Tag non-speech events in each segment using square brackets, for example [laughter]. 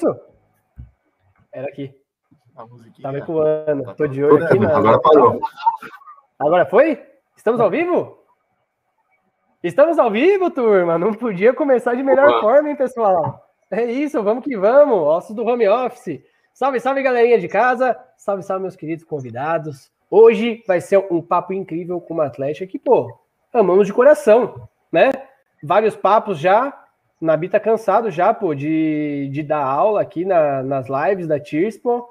isso? Era aqui. Tava ecoando. Tô de olho aqui. Na... Agora parou. Agora foi? Estamos ao vivo? Estamos ao vivo, turma. Não podia começar de melhor Opa. forma, hein, pessoal? É isso, vamos que vamos. Ossos do home office. Salve, salve, galerinha de casa. Salve, salve, meus queridos convidados. Hoje vai ser um papo incrível com uma Atlética que, pô, amamos de coração, né? Vários papos já. Nabi tá cansado já, pô, de, de dar aula aqui na, nas lives da Tears, pô.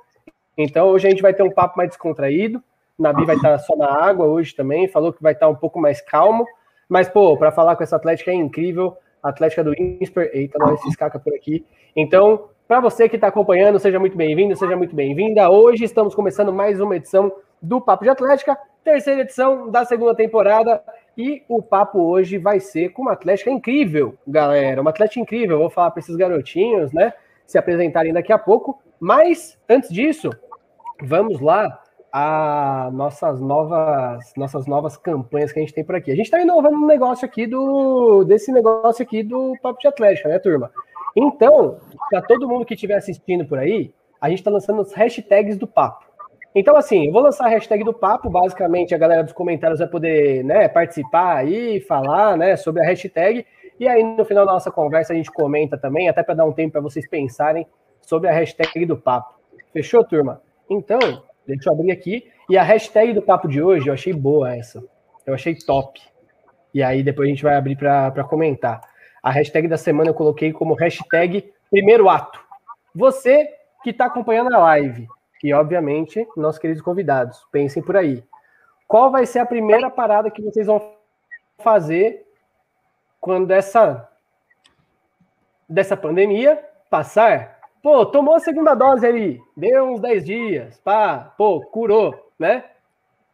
Então hoje a gente vai ter um papo mais descontraído. Nabi vai estar só na água hoje também, falou que vai estar um pouco mais calmo. Mas, pô, para falar com essa Atlética é incrível. Atlética do Insper. Eita, nós se escaca por aqui. Então, para você que está acompanhando, seja muito bem-vindo, seja muito bem-vinda. Hoje estamos começando mais uma edição do Papo de Atlética, terceira edição da segunda temporada. E o papo hoje vai ser com uma Atlética incrível, galera. Uma Atlética incrível. Eu vou falar para esses garotinhos, né? Se apresentarem daqui a pouco. Mas, antes disso, vamos lá a nossas novas nossas novas campanhas que a gente tem por aqui. A gente está inovando um negócio aqui do desse negócio aqui do Papo de Atlética, né, turma? Então, para todo mundo que estiver assistindo por aí, a gente está lançando os hashtags do papo. Então, assim, eu vou lançar a hashtag do papo, basicamente a galera dos comentários vai poder né, participar aí, falar né, sobre a hashtag, e aí no final da nossa conversa a gente comenta também, até para dar um tempo para vocês pensarem sobre a hashtag do papo. Fechou, turma? Então, deixa eu abrir aqui. E a hashtag do papo de hoje, eu achei boa essa. Eu achei top. E aí depois a gente vai abrir para comentar. A hashtag da semana eu coloquei como hashtag primeiro ato. Você que está acompanhando a live, e obviamente nossos queridos convidados, pensem por aí. Qual vai ser a primeira parada que vocês vão fazer quando essa dessa pandemia passar? Pô, tomou a segunda dose ali, deu uns 10 dias, pá, pô, curou, né?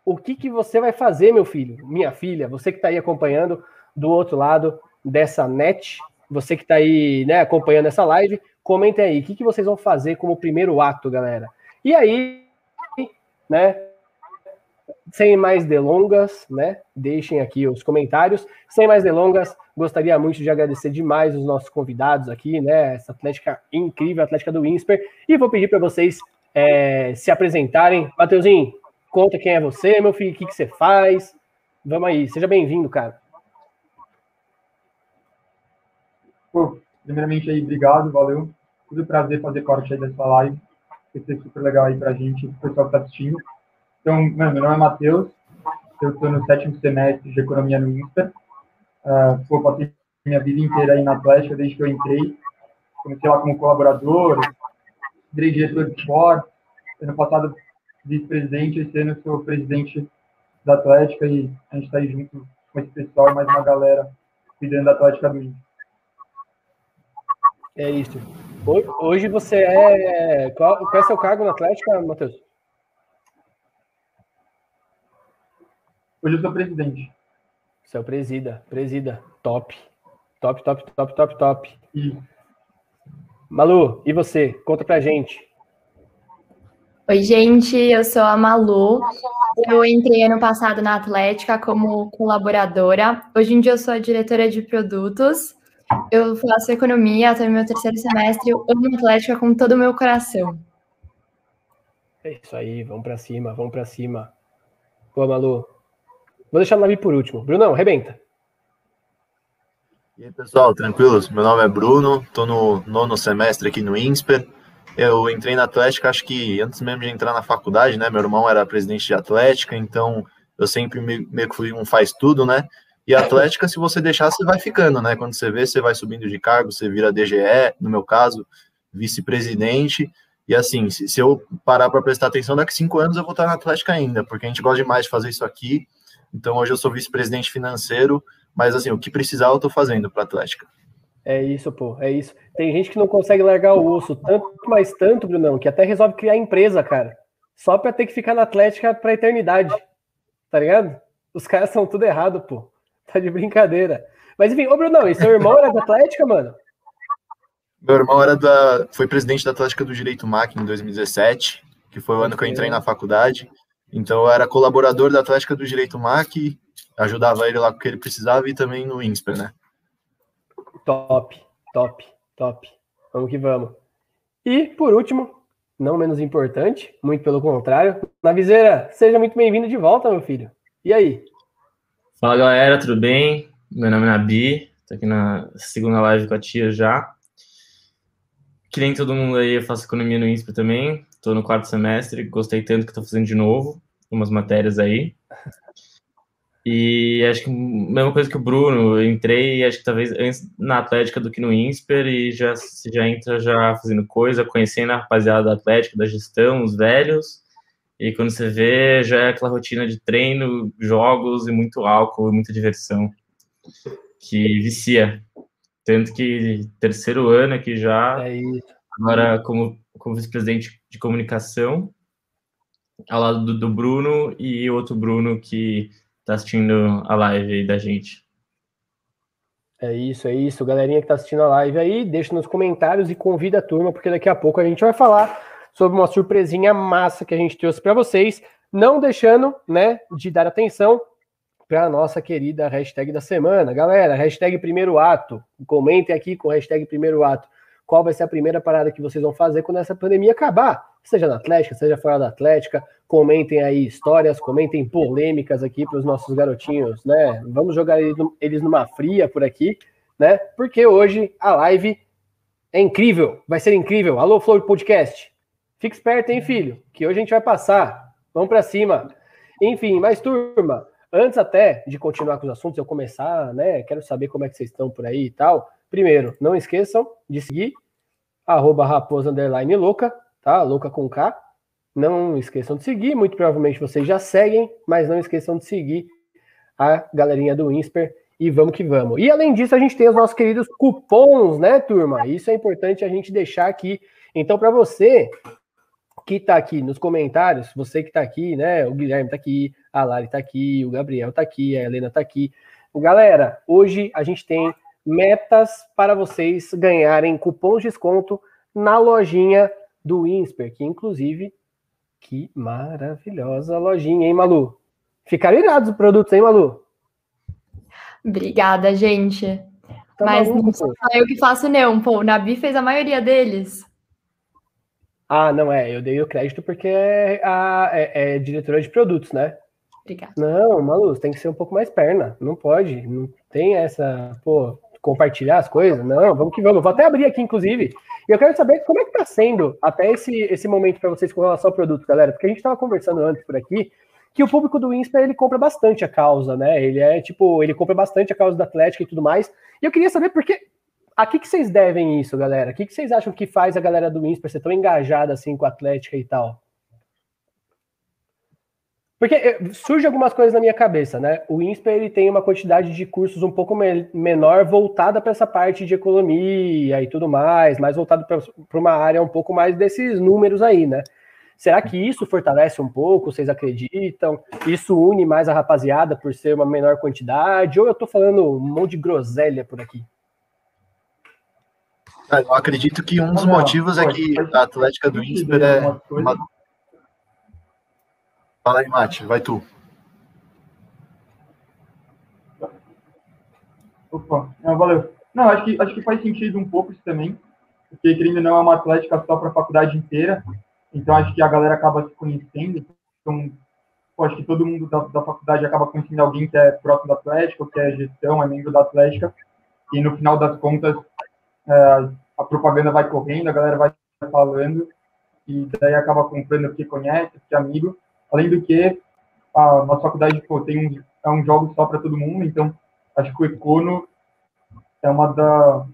O que, que você vai fazer, meu filho, minha filha, você que está aí acompanhando do outro lado dessa net, você que está aí né, acompanhando essa live, comentem aí, o que, que vocês vão fazer como primeiro ato, galera? E aí, né, sem mais delongas, né? Deixem aqui os comentários. Sem mais delongas, gostaria muito de agradecer demais os nossos convidados aqui, né? Essa Atlética incrível, Atlética do Insper. E vou pedir para vocês é, se apresentarem. Mateuzinho, conta quem é você, meu filho, o que, que você faz. Vamos aí, seja bem-vindo, cara. Pô, primeiramente aí, obrigado, valeu. Tudo prazer fazer parte aí dessa live. Vai ser super legal aí pra gente, o pessoal que tá assistindo. Então, meu nome é Matheus, eu estou no sétimo semestre de Economia no INSPER. Uh, pô, passei minha vida inteira aí na Atlética, desde que eu entrei. Comecei lá como colaborador, virei diretor de esporte. Ano passado, vice-presidente, esse ano sou presidente da Atlética e a gente está aí junto com esse pessoal, mais uma galera cuidando da Atlética do INSPER. É isso. Hoje você é. Qual, qual é seu cargo na Atlética, Matheus? Hoje eu sou presidente. Seu presida, presida. Top. Top, top, top, top, top. E... Malu, e você? Conta pra gente. Oi, gente, eu sou a Malu. Eu entrei ano passado na Atlética como colaboradora. Hoje em dia eu sou a diretora de produtos. Eu faço economia até meu terceiro semestre. Eu amo Atlética com todo o meu coração. É isso aí, vamos para cima, vamos para cima. Boa, Malu. Vou deixar o Navi por último. Brunão, rebenta. E aí, pessoal, tranquilos? Meu nome é Bruno, estou no nono semestre aqui no INSPER. Eu entrei na Atlética, acho que antes mesmo de entrar na faculdade, né? Meu irmão era presidente de Atlética, então eu sempre meio que fui um faz tudo, né? E a Atlética, se você deixar, você vai ficando, né? Quando você vê, você vai subindo de cargo, você vira DGE, no meu caso, vice-presidente. E assim, se, se eu parar para prestar atenção, daqui cinco anos eu vou estar na Atlética ainda, porque a gente gosta demais de fazer isso aqui. Então hoje eu sou vice-presidente financeiro, mas assim, o que precisar eu estou fazendo para a Atlética. É isso, pô, é isso. Tem gente que não consegue largar o osso tanto, mais tanto, Brunão, que até resolve criar empresa, cara. Só para ter que ficar na Atlética para eternidade. Tá ligado? Os caras são tudo errado, pô. [laughs] Tá de brincadeira. Mas enfim, ô Brunão, e seu irmão era da Atlética, mano? Meu irmão era da, foi presidente da Atlética do Direito MAC em 2017, que foi o ano que eu entrei na faculdade. Então eu era colaborador da Atlética do Direito MAC, ajudava ele lá com o que ele precisava e também no INSPER, né? Top, top, top. Vamos que vamos. E, por último, não menos importante, muito pelo contrário, Naviseira, seja muito bem-vindo de volta, meu filho. E aí? Fala, galera, tudo bem? Meu nome é Nabi, tô aqui na segunda live com a tia já. Que nem todo mundo aí, eu faço economia no INSPE também, tô no quarto semestre, gostei tanto que tô fazendo de novo, umas matérias aí. E acho que a mesma coisa que o Bruno, eu entrei, acho que talvez antes na Atlética do que no INSPER, e já, já entra já fazendo coisa, conhecendo a rapaziada da Atlética, da gestão, os velhos, e quando você vê, já é aquela rotina de treino, jogos e muito álcool, muita diversão, que vicia. Tanto que terceiro ano aqui já, é agora como, como vice-presidente de comunicação, ao lado do, do Bruno e outro Bruno que tá assistindo a live da gente. É isso, é isso. Galerinha que tá assistindo a live aí, deixa nos comentários e convida a turma, porque daqui a pouco a gente vai falar sobre uma surpresinha massa que a gente trouxe para vocês, não deixando, né, de dar atenção para a nossa querida hashtag da semana. Galera, hashtag primeiro ato. Comentem aqui com hashtag primeiro ato qual vai ser a primeira parada que vocês vão fazer quando essa pandemia acabar, seja na Atlética, seja fora da Atlética. Comentem aí histórias, comentem polêmicas aqui para os nossos garotinhos, né? Vamos jogar eles numa fria por aqui, né? Porque hoje a live é incrível, vai ser incrível. Alô, Flor Podcast. Fique esperto, hein, filho, que hoje a gente vai passar. Vamos para cima. Enfim, mais turma, antes até de continuar com os assuntos, eu começar, né? Quero saber como é que vocês estão por aí e tal. Primeiro, não esqueçam de seguir arroba raposa underline louca, tá? Louca com K. Não esqueçam de seguir, muito provavelmente vocês já seguem, mas não esqueçam de seguir a galerinha do Insper e vamos que vamos. E além disso, a gente tem os nossos queridos cupons, né, turma? Isso é importante a gente deixar aqui. Então, para você que está aqui nos comentários, você que está aqui, né? O Guilherme está aqui, a Lari está aqui, o Gabriel está aqui, a Helena está aqui. Galera, hoje a gente tem metas para vocês ganharem cupons de desconto na lojinha do Insper, que inclusive, que maravilhosa lojinha, hein, Malu? Ficaram irados os produtos, hein, Malu? Obrigada, gente. Tá Mas maluco, não sou eu que faço, não. Pô, o Nabi fez a maioria deles. Ah, não é. Eu dei o crédito porque é, a, é, é diretora de produtos, né? Obrigada. Não, Malu, tem que ser um pouco mais perna. Não pode. Não tem essa. Pô, compartilhar as coisas. Não, vamos que vamos. Vou até abrir aqui, inclusive. E eu quero saber como é que está sendo até esse, esse momento para vocês com relação ao produto, galera. Porque a gente estava conversando antes por aqui que o público do Insper ele compra bastante a causa, né? Ele é tipo, ele compra bastante a causa da Atlética e tudo mais. E eu queria saber por que. A que, que vocês devem isso, galera? O que, que vocês acham que faz a galera do Insper ser tão engajada assim com a Atlética e tal? Porque eh, surge algumas coisas na minha cabeça, né? O INSPER ele tem uma quantidade de cursos um pouco me menor voltada para essa parte de economia e tudo mais, mais voltado para uma área um pouco mais desses números aí, né? Será que isso fortalece um pouco? Vocês acreditam? Isso une mais a rapaziada por ser uma menor quantidade? Ou eu estou falando um monte de groselha por aqui? Eu acredito que um dos motivos é que a Atlética do INSPER é uma Fala aí, Mate, vai tu. Opa, não, valeu. Não, acho que, acho que faz sentido um pouco isso também, porque querendo não é uma atlética só para a faculdade inteira, então acho que a galera acaba se conhecendo, então pô, acho que todo mundo da, da faculdade acaba conhecendo alguém que é próximo da Atlética, que é gestão, é membro da Atlética, e no final das contas é, a propaganda vai correndo, a galera vai falando, e daí acaba comprando porque conhece, porque é amigo, Além do que, a nossa faculdade pô, tem um, é um jogo só para todo mundo, então acho que o Econo é uma, da,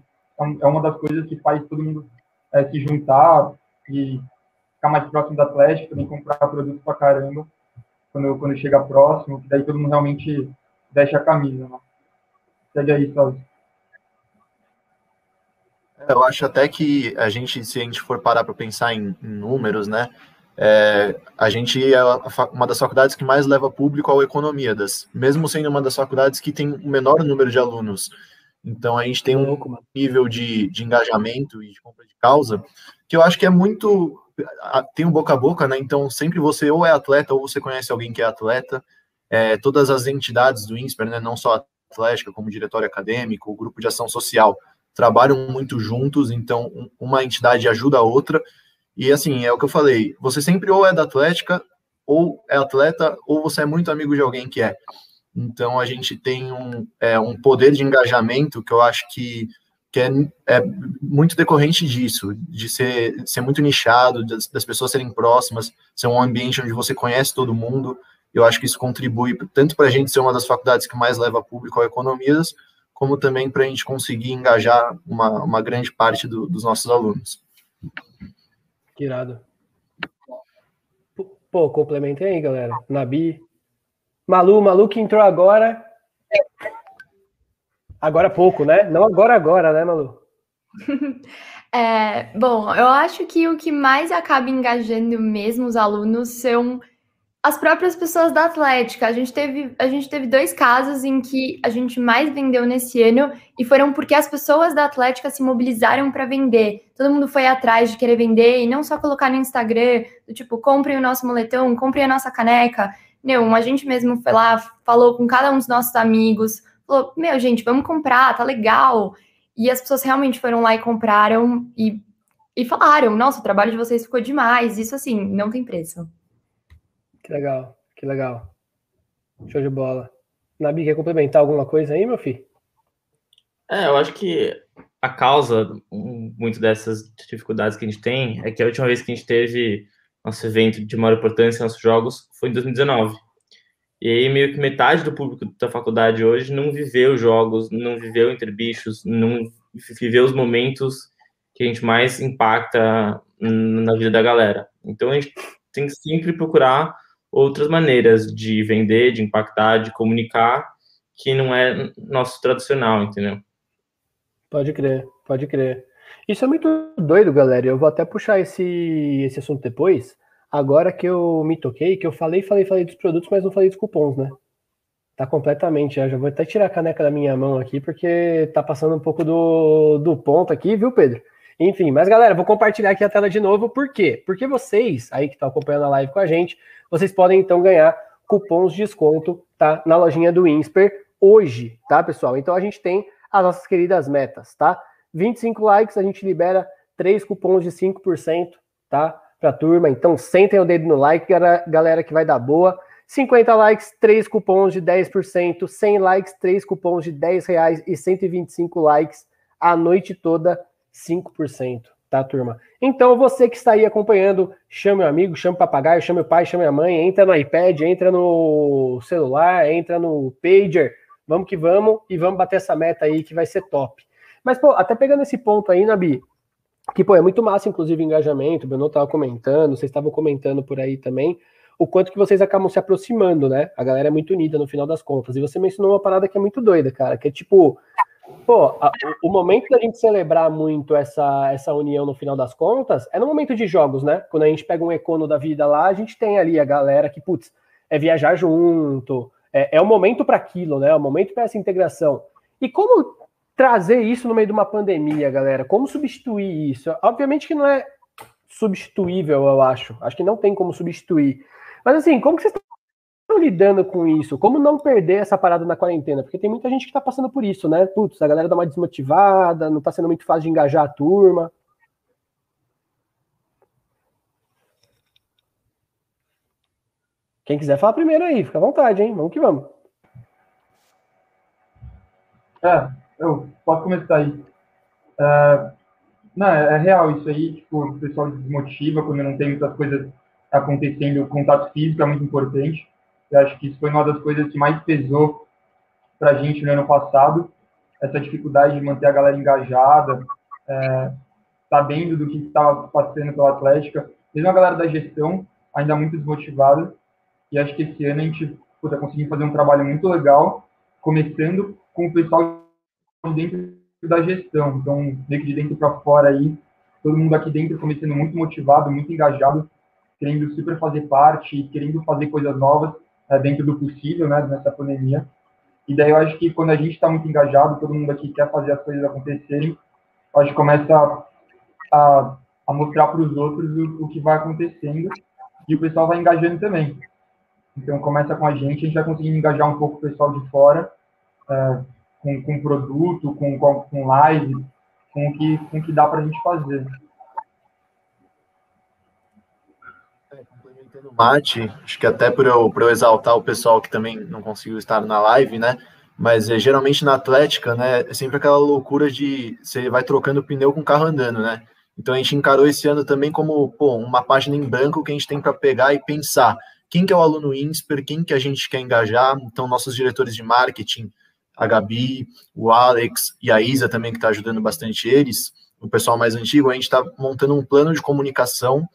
é uma das coisas que faz todo mundo é, se juntar e ficar mais próximo da Atlético, também comprar produtos para caramba quando, quando chega próximo, que daí todo mundo realmente veste a camisa. Né? Segue aí, Sócio. É, eu acho até que a gente, se a gente for parar para pensar em, em, números, né, é, a gente é uma das faculdades que mais leva público ao Economiadas, mesmo sendo uma das faculdades que tem o menor número de alunos. Então a gente tem um nível de, de engajamento e de compra de causa que eu acho que é muito. Tem um boca a boca, né? Então sempre você ou é atleta ou você conhece alguém que é atleta. É, todas as entidades do INSPER, né, não só a Atlética, como o diretório acadêmico, o grupo de ação social, trabalham muito juntos, então uma entidade ajuda a outra. E assim, é o que eu falei, você sempre ou é da Atlética, ou é atleta, ou você é muito amigo de alguém que é. Então a gente tem um, é, um poder de engajamento que eu acho que, que é, é muito decorrente disso, de ser, ser muito nichado, das, das pessoas serem próximas, ser um ambiente onde você conhece todo mundo. Eu acho que isso contribui tanto para a gente ser uma das faculdades que mais leva público a economias, como também para a gente conseguir engajar uma, uma grande parte do, dos nossos alunos. Que irado. Pô, complementei aí, galera. Nabi. Malu, Malu que entrou agora. Agora pouco, né? Não agora, agora, né, Malu? [laughs] É, bom, eu acho que o que mais acaba engajando mesmo os alunos são as próprias pessoas da Atlética. A gente teve, a gente teve dois casos em que a gente mais vendeu nesse ano e foram porque as pessoas da Atlética se mobilizaram para vender. Todo mundo foi atrás de querer vender e não só colocar no Instagram, do tipo, comprem o nosso moletom, comprem a nossa caneca. Não, a gente mesmo foi lá, falou com cada um dos nossos amigos, falou: "Meu, gente, vamos comprar, tá legal". E as pessoas realmente foram lá e compraram e e falaram: "Nossa, o trabalho de vocês ficou demais". Isso assim, não tem preço. Que legal, que legal. Show de bola. Nabi, quer complementar alguma coisa aí, meu filho? É, eu acho que a causa muito dessas dificuldades que a gente tem é que a última vez que a gente teve nosso evento de maior importância, nossos jogos, foi em 2019. E aí meio que metade do público da faculdade hoje não viveu jogos, não viveu entre bichos, não viveu os momentos que a gente mais impacta na vida da galera. Então a gente tem que sempre procurar outras maneiras de vender, de impactar, de comunicar, que não é nosso tradicional, entendeu? Pode crer, pode crer. Isso é muito doido, galera. Eu vou até puxar esse, esse assunto depois. Agora que eu me toquei, que eu falei, falei, falei dos produtos, mas não falei dos cupons, né? Tá completamente. Já, já vou até tirar a caneca da minha mão aqui, porque tá passando um pouco do, do ponto aqui, viu, Pedro? Enfim, mas galera, vou compartilhar aqui a tela de novo. Por quê? Porque vocês aí que estão acompanhando a live com a gente, vocês podem então ganhar cupons de desconto, tá? Na lojinha do Insper hoje, tá, pessoal? Então a gente tem as nossas queridas metas, tá? 25 likes, a gente libera três cupons de 5%, tá? Pra turma. Então sentem o dedo no like, galera, que vai dar boa. 50 likes, 3 cupons de 10%, 100 likes, 3 cupons de 10 reais e 125 likes a noite toda, 5% tá, turma? Então, você que está aí acompanhando, chame o amigo, chame o papagaio, chame o pai, chame a mãe, entra no iPad, entra no celular, entra no pager, vamos que vamos e vamos bater essa meta aí que vai ser top. Mas, pô, até pegando esse ponto aí, Nabi, que, pô, é muito massa, inclusive, engajamento, o Bruno estava comentando, vocês estavam comentando por aí também, o quanto que vocês acabam se aproximando, né? A galera é muito unida no final das contas. E você mencionou uma parada que é muito doida, cara, que é tipo, Pô, a, o momento da gente celebrar muito essa, essa união no final das contas é no momento de jogos, né? Quando a gente pega um econo da vida lá, a gente tem ali a galera que, putz, é viajar junto, é, é o momento para aquilo, né? É o momento para essa integração. E como trazer isso no meio de uma pandemia, galera? Como substituir isso? Obviamente que não é substituível, eu acho. Acho que não tem como substituir. Mas assim, como que vocês lidando com isso? Como não perder essa parada na quarentena? Porque tem muita gente que tá passando por isso, né? Putz, a galera dá uma desmotivada, não tá sendo muito fácil de engajar a turma. Quem quiser falar primeiro aí, fica à vontade, hein? Vamos que vamos. É, eu posso começar aí. É, não, é, é real isso aí, tipo, o pessoal desmotiva quando não tem muitas coisas acontecendo, o contato físico é muito importante. Eu acho que isso foi uma das coisas que mais pesou para a gente no ano passado, essa dificuldade de manter a galera engajada, é, sabendo do que estava passando pela Atlética, mesmo a galera da gestão ainda muito desmotivada, e acho que esse ano a gente está conseguindo fazer um trabalho muito legal, começando com o pessoal de dentro da gestão, então, meio que de dentro para fora aí, todo mundo aqui dentro começando muito motivado, muito engajado, querendo super fazer parte, querendo fazer coisas novas, é, dentro do possível, né, nessa pandemia. E daí eu acho que quando a gente está muito engajado, todo mundo aqui quer fazer as coisas acontecerem, a gente começa a, a, a mostrar para os outros o, o, que vai acontecendo e o pessoal vai engajando também. Então começa com a gente, a gente vai conseguindo engajar um pouco o pessoal de fora, é, com, com produto, com, com, live, com o que, com o que dá para a gente fazer. Complementando o Mate, acho que até por eu, eu exaltar o pessoal que também não conseguiu estar na live, né? Mas é, geralmente na Atlética, né? É sempre aquela loucura de você vai trocando pneu com o carro andando, né? Então a gente encarou esse ano também como pô, uma página em branco que a gente tem para pegar e pensar quem que é o aluno INSPER, quem que a gente quer engajar. Então nossos diretores de marketing, a Gabi, o Alex e a Isa também que está ajudando bastante eles, o pessoal mais antigo, a gente está montando um plano de comunicação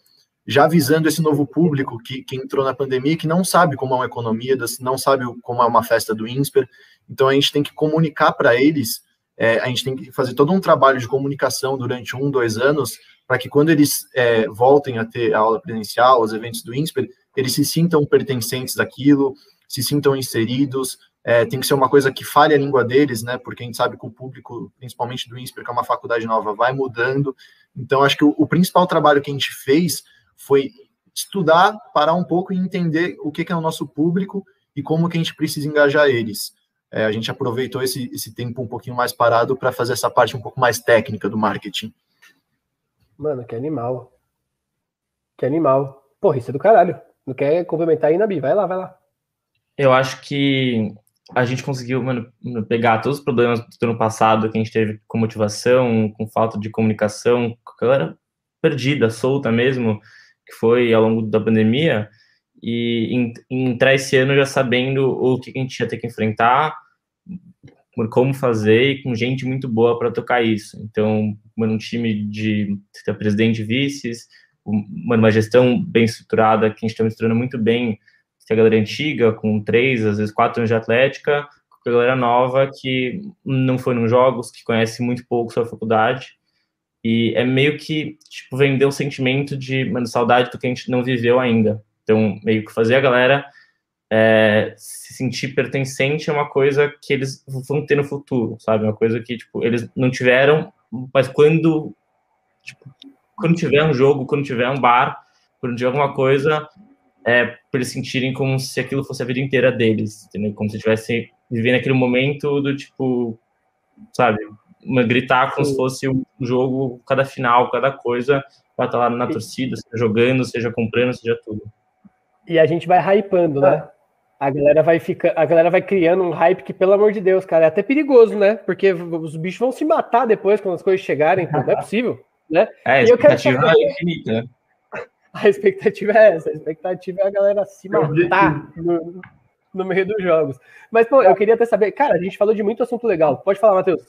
já visando esse novo público que, que entrou na pandemia, que não sabe como é uma economia, não sabe como é uma festa do INSPER. Então a gente tem que comunicar para eles, é, a gente tem que fazer todo um trabalho de comunicação durante um, dois anos, para que quando eles é, voltem a ter a aula presencial, os eventos do INSPER, eles se sintam pertencentes daquilo, se sintam inseridos. É, tem que ser uma coisa que fale a língua deles, né? Porque a gente sabe que o público, principalmente do INSPER, que é uma faculdade nova, vai mudando. Então, acho que o, o principal trabalho que a gente fez foi estudar, parar um pouco e entender o que, que é o nosso público e como que a gente precisa engajar eles. É, a gente aproveitou esse, esse tempo um pouquinho mais parado para fazer essa parte um pouco mais técnica do marketing. Mano, que animal. Que animal. Porra, isso é do caralho. Não quer complementar aí, Nabi? Vai lá, vai lá. Eu acho que a gente conseguiu, mano, pegar todos os problemas do ano passado que a gente teve com motivação, com falta de comunicação, com a galera perdida, solta mesmo, que foi ao longo da pandemia, e entrar esse ano já sabendo o que a gente ia ter que enfrentar, como fazer e com gente muito boa para tocar isso. Então, um time de presidente e vices, uma gestão bem estruturada, que a gente está misturando muito bem a galera antiga, com três, às vezes quatro anos de atlética, com a galera nova que não foi nos jogos, que conhece muito pouco sobre a faculdade, e é meio que, tipo, vender o sentimento de, mano, saudade do que a gente não viveu ainda. Então, meio que fazer a galera é, se sentir pertencente é uma coisa que eles vão ter no futuro, sabe? Uma coisa que, tipo, eles não tiveram, mas quando, tipo, quando tiver um jogo, quando tiver um bar, quando tiver alguma coisa, é, para eles sentirem como se aquilo fosse a vida inteira deles, entendeu? Como se estivessem vivendo aquele momento do, tipo, sabe? Uma, gritar como Sim. se fosse um jogo, cada final, cada coisa, vai estar lá na torcida, seja jogando, seja comprando, seja tudo. E a gente vai hypando, né? É. A galera vai ficar, a galera vai criando um hype que, pelo amor de Deus, cara, é até perigoso, né? Porque os bichos vão se matar depois quando as coisas chegarem, não é possível, né? É, a expectativa saber... é infinita, né? [laughs] A expectativa é essa, a expectativa é a galera se matar no, no meio dos jogos. Mas, pô, eu queria até saber, cara, a gente falou de muito assunto legal. Pode falar, Matheus.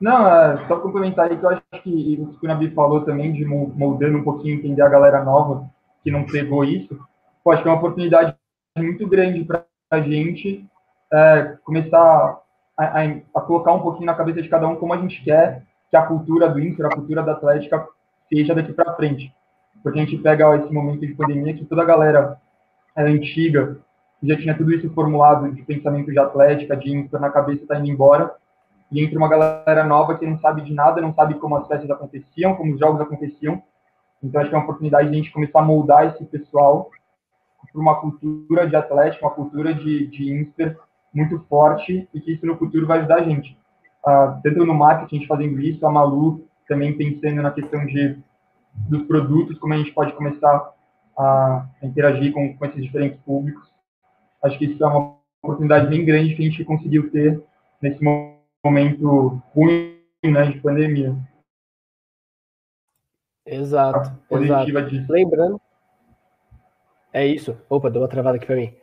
Não, é, só complementar aí que eu acho que o que o Nabi falou também, de moldando um pouquinho, entender a galera nova que não pegou isso, pode ter é uma oportunidade muito grande para a gente é, começar a, a, a, colocar um pouquinho na cabeça de cada um como a gente quer que a cultura do Inter, a cultura da Atlética seja daqui para frente. Porque a gente pega ó, esse momento de pandemia que toda a galera é, antiga já tinha tudo isso formulado de pensamento de Atlética, de Inter na cabeça, está indo embora e entra uma galera nova que não sabe de nada, não sabe como as festas aconteciam, como os jogos aconteciam. Então, acho que é uma oportunidade de a gente começar a moldar esse pessoal para uma cultura de atlético, uma cultura de, de Inter muito forte e que isso no futuro vai ajudar a gente. Uh, tanto no marketing, a gente fazendo isso, a Malu também pensando na questão de, dos produtos, como a gente pode começar a interagir com, com esses diferentes públicos. Acho que isso é uma oportunidade bem grande que a gente conseguiu ter nesse momento momento ruim né, de pandemia. Exato, exato. Lembrando. É isso. Opa, deu uma travada aqui para mim.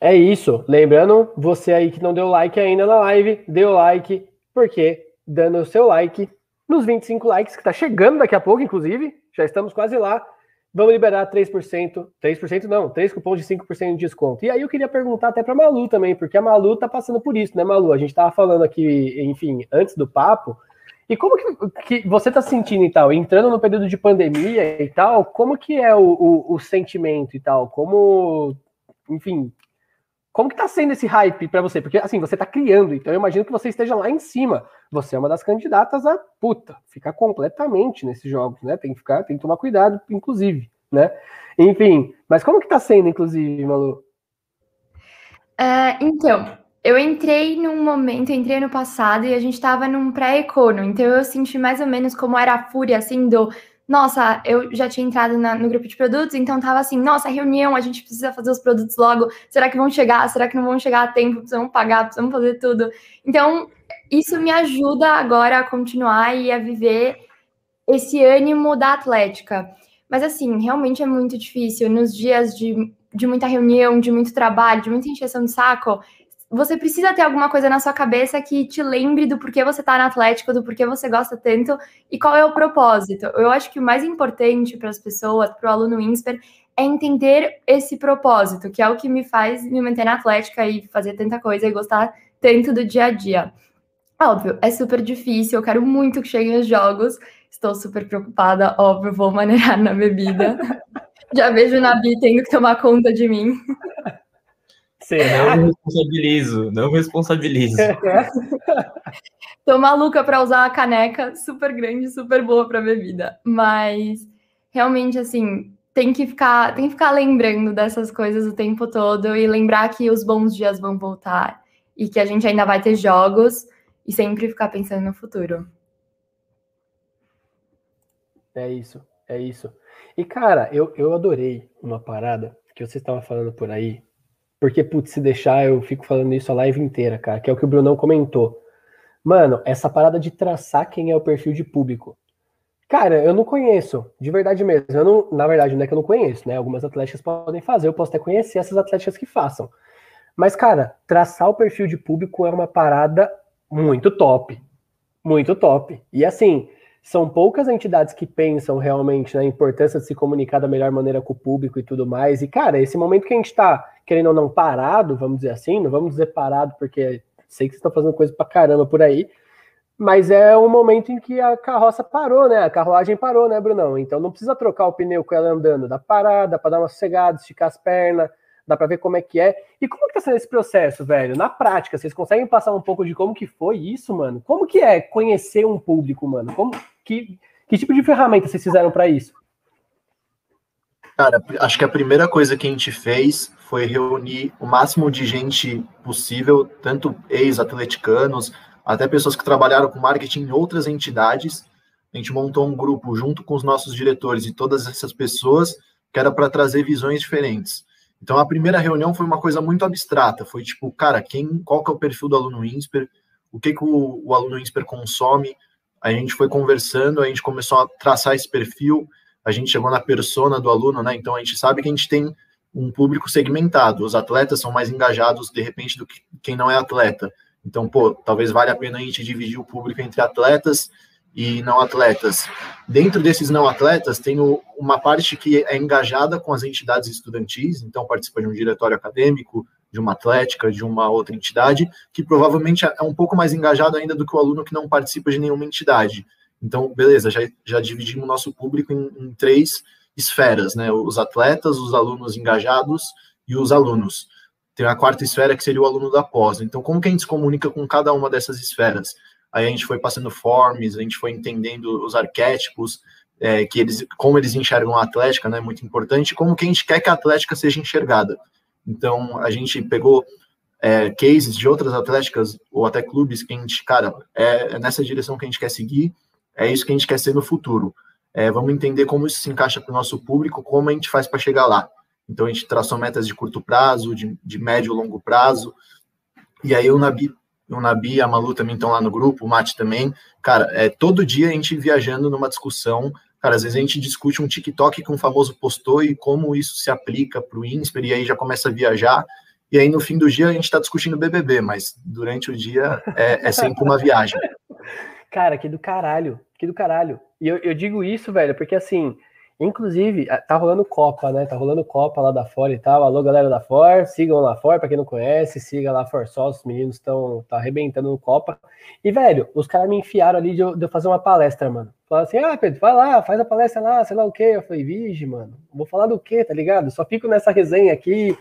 É isso. Lembrando, você aí que não deu like ainda na live, deu like, porque dando o seu like nos 25 likes, que tá chegando daqui a pouco, inclusive, já estamos quase lá. Vamos liberar 3%, 3% não, 3 cupons de 5% de desconto. E aí eu queria perguntar até para Malu também, porque a Malu tá passando por isso, né, Malu? A gente tava falando aqui, enfim, antes do papo. E como que, que você tá sentindo e tal? Entrando no período de pandemia e tal, como que é o, o, o sentimento e tal? Como, enfim, como que tá sendo esse hype para você? Porque assim, você tá criando, então eu imagino que você esteja lá em cima. Você é uma das candidatas a puta, ficar completamente nesses jogos, né? Tem que ficar, tem que tomar cuidado, inclusive, né? Enfim, mas como que tá sendo, inclusive, Malu? É, então, Eu entrei num momento, entrei no passado e a gente estava num pré-econo, então eu senti mais ou menos como era a fúria, assim, do nossa, eu já tinha entrado na, no grupo de produtos, então tava assim, nossa, reunião, a gente precisa fazer os produtos logo, será que vão chegar? Será que não vão chegar a tempo? Precisamos pagar, precisamos fazer tudo. Então, isso me ajuda agora a continuar e a viver esse ânimo da atlética. Mas assim, realmente é muito difícil. Nos dias de, de muita reunião, de muito trabalho, de muita encheção de saco, você precisa ter alguma coisa na sua cabeça que te lembre do porquê você está na Atlético, do porquê você gosta tanto e qual é o propósito. Eu acho que o mais importante para as pessoas, para o aluno INSPER, é entender esse propósito, que é o que me faz me manter na Atlética e fazer tanta coisa e gostar tanto do dia a dia. Óbvio, é super difícil, eu quero muito que cheguem os jogos, estou super preocupada, óbvio, vou maneirar na bebida. [laughs] Já vejo o Nabi tendo que tomar conta de mim. [laughs] Será? Não responsabilizo, não responsabilizo. [laughs] Tô maluca para usar uma caneca super grande, super boa para bebida, mas realmente assim, tem que ficar, tem que ficar lembrando dessas coisas o tempo todo e lembrar que os bons dias vão voltar e que a gente ainda vai ter jogos e sempre ficar pensando no futuro. É isso, é isso. E cara, eu, eu adorei uma parada que você estava falando por aí, porque, putz, se deixar, eu fico falando isso a live inteira, cara, que é o que o Brunão comentou. Mano, essa parada de traçar quem é o perfil de público. Cara, eu não conheço, de verdade mesmo. Eu não, na verdade, não é que eu não conheço, né? Algumas atléticas podem fazer, eu posso até conhecer essas atléticas que façam. Mas, cara, traçar o perfil de público é uma parada muito top. Muito top. E assim, são poucas entidades que pensam realmente na importância de se comunicar da melhor maneira com o público e tudo mais. E, cara, esse momento que a gente está, querendo ou não, parado, vamos dizer assim, não vamos dizer parado, porque sei que vocês estão fazendo coisa pra caramba por aí, mas é um momento em que a carroça parou, né? A carruagem parou, né, Brunão? Então não precisa trocar o pneu com ela andando, dá parada para dar uma sossegada, esticar as pernas, dá para ver como é que é. E como que tá sendo esse processo, velho? Na prática, vocês conseguem passar um pouco de como que foi isso, mano? Como que é conhecer um público, mano? Como que, que tipo de ferramenta vocês fizeram para isso? Cara, acho que a primeira coisa que a gente fez foi reunir o máximo de gente possível, tanto ex-atleticanos, até pessoas que trabalharam com marketing em outras entidades. A gente montou um grupo junto com os nossos diretores e todas essas pessoas, que era para trazer visões diferentes. Então a primeira reunião foi uma coisa muito abstrata, foi tipo, cara, quem, qual que é o perfil do aluno INSPER, o que, que o, o aluno INSPER consome, a gente foi conversando, a gente começou a traçar esse perfil, a gente chegou na persona do aluno, né? Então a gente sabe que a gente tem um público segmentado. Os atletas são mais engajados, de repente, do que quem não é atleta. Então, pô, talvez valha a pena a gente dividir o público entre atletas e não atletas. Dentro desses não atletas, tem uma parte que é engajada com as entidades estudantis, então participa de um diretório acadêmico, de uma atlética, de uma outra entidade, que provavelmente é um pouco mais engajado ainda do que o aluno que não participa de nenhuma entidade. Então, beleza, já, já dividimos o nosso público em, em três esferas, né? Os atletas, os alunos engajados e os alunos. Tem a quarta esfera que seria o aluno da pós. Então, como que a gente se comunica com cada uma dessas esferas? Aí a gente foi passando forms, a gente foi entendendo os arquétipos, é, que eles, como eles enxergam a Atlética, né, muito importante, como que a gente quer que a Atlética seja enxergada. Então, a gente pegou é, cases de outras atléticas, ou até clubes, que a gente, cara, é, é nessa direção que a gente quer seguir, é isso que a gente quer ser no futuro. É, vamos entender como isso se encaixa para o nosso público, como a gente faz para chegar lá. Então, a gente traçou metas de curto prazo, de, de médio e longo prazo, e aí o Nabi o Nabi, a Malu também estão lá no grupo, o Mate também. Cara, é todo dia a gente viajando numa discussão. Cara, às vezes a gente discute um TikTok que um famoso postou e como isso se aplica para o INSPER, e aí já começa a viajar. E aí no fim do dia a gente está discutindo BBB, mas durante o dia é, é sempre uma viagem. [laughs] Cara, que do caralho, que do caralho. E eu, eu digo isso, velho, porque assim, Inclusive, tá rolando Copa, né? Tá rolando Copa lá da fora e tal. Alô, galera da fora, sigam lá fora, pra quem não conhece, siga lá Forçol, os meninos estão tá arrebentando no Copa. E, velho, os caras me enfiaram ali de eu, de eu, fazer uma palestra, mano. Falaram assim, ah, Pedro, vai lá, faz a palestra lá, sei lá o quê. Eu falei, vige, mano, vou falar do quê, tá ligado? Só fico nessa resenha aqui,